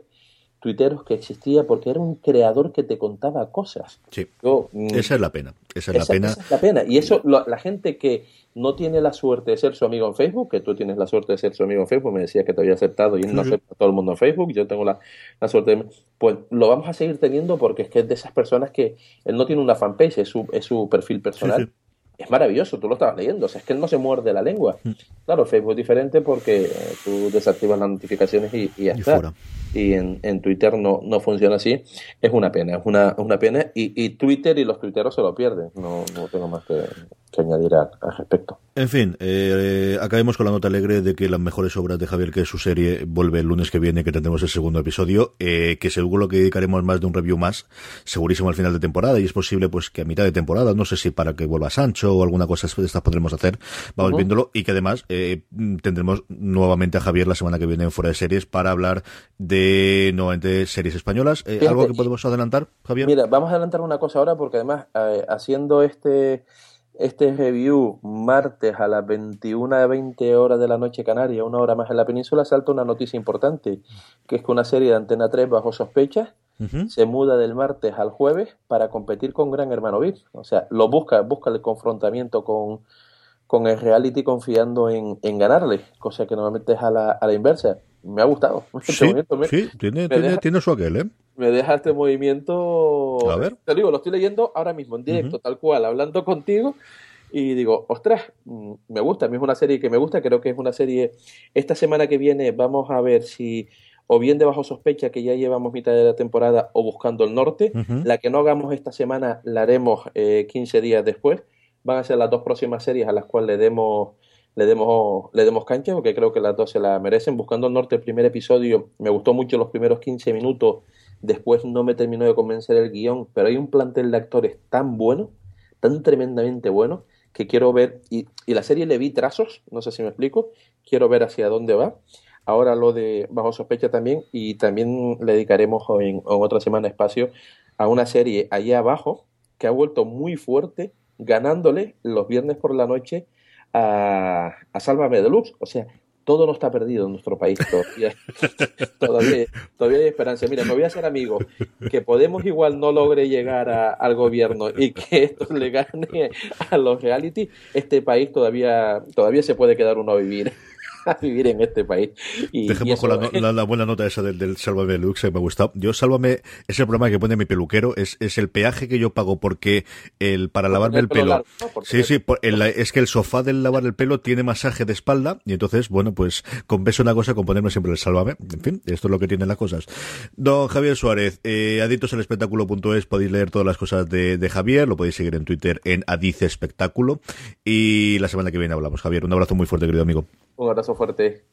tuiteros que existía porque era un creador que te contaba cosas. Sí. Mm, esa es la pena. Esa es la pena. Esa es la pena. Y eso, la gente que no tiene la suerte de ser su amigo en Facebook, que tú tienes la suerte de ser su amigo en Facebook, me decía que te había aceptado y él no acepta a todo el mundo en Facebook, yo tengo la, la, suerte de... Pues lo vamos a seguir teniendo porque es que es de esas personas que él no tiene una fanpage, es su, es su perfil personal es maravilloso, tú lo estabas leyendo, o sea, es que él no se muerde la lengua. Mm. Claro, Facebook es diferente porque eh, tú desactivas las notificaciones y, y ya está. Y en, en, Twitter no, no funciona así. Es una pena, es una, una pena. Y, y Twitter y los tuiteros se lo pierden. No, no tengo más que, que añadir al, respecto. En fin, eh, acabemos con la nota alegre de que las mejores obras de Javier, que es su serie, vuelve el lunes que viene, que tendremos el segundo episodio, eh, que seguro que dedicaremos más de un review más, segurísimo al final de temporada, y es posible pues que a mitad de temporada, no sé si para que vuelva Sancho o alguna cosa de estas podremos hacer, vamos viéndolo, y que además eh, tendremos nuevamente a Javier la semana que viene en Fuera de Series para hablar de nuevamente series españolas. Eh, ¿Algo que podemos adelantar, Javier? Mira, vamos a adelantar una cosa ahora, porque además, eh, haciendo este este review martes a las 21.20 horas de la noche canaria, una hora más en la península, salta una noticia importante, que es que una serie de Antena 3 bajo sospecha se muda del martes al jueves para competir con Gran Hermano VIP. O sea, lo busca, busca el confrontamiento con, con el reality confiando en, en ganarle, cosa que normalmente es a la, a la inversa. Me ha gustado. Sí, tiene, tiene, tiene su aquel, ¿eh? me deja este movimiento. A ver. Te digo, lo estoy leyendo ahora mismo, en directo, tal cual, hablando contigo. Y digo, ostras, mm, me gusta, a mí es una serie que me gusta, creo que es una serie. Esta semana que viene vamos a ver si, o bien de bajo sospecha, que ya llevamos mitad de la temporada, o buscando el norte. La que no hagamos esta semana la haremos eh, 15 días después. Van a ser las dos próximas series a las cuales le demos le demos, le demos cancha, porque creo que las dos se la merecen. Buscando el norte, el primer episodio, me gustó mucho los primeros 15 minutos Después no me terminó de convencer el guion, pero hay un plantel de actores tan bueno, tan tremendamente bueno, que quiero ver, y, la serie le vi trazos, no sé si me explico, quiero ver hacia dónde va. Ahora lo de Bajo Sospecha también, y también le dedicaremos en, otra semana espacio a una serie allá abajo, que ha vuelto muy fuerte ganándole los viernes por la noche a, a Sálvame Deluxe. O sea, todo no está perdido en nuestro país todavía. todavía, hay esperanza. Mira, me voy a hacer amigo. Que Podemos igual no logre llegar al gobierno y que esto le gane a los reality. Este país todavía, todavía se puede quedar uno a vivir. Vivir en este país. Y, Dejemos con la, buena nota esa del, del Sálvame Lux, que me ha gustado. Yo, Sálvame, es el programa que pone mi peluquero, es, es el peaje que yo pago porque el para lavarme el pelo. Sí, sí, es que el sofá del lavar el pelo tiene masaje de espalda y entonces, bueno, pues compensa una cosa con ponerme siempre el Sálvame. En fin, esto es lo que tienen las cosas. Don Javier Suárez, eh, adictos al espectáculo.es, podéis leer todas las cosas de, de Javier, lo podéis seguir en Twitter en Adice Espectáculo y la semana que viene hablamos. Javier, un abrazo muy fuerte, querido amigo. Un abrazo fuerte.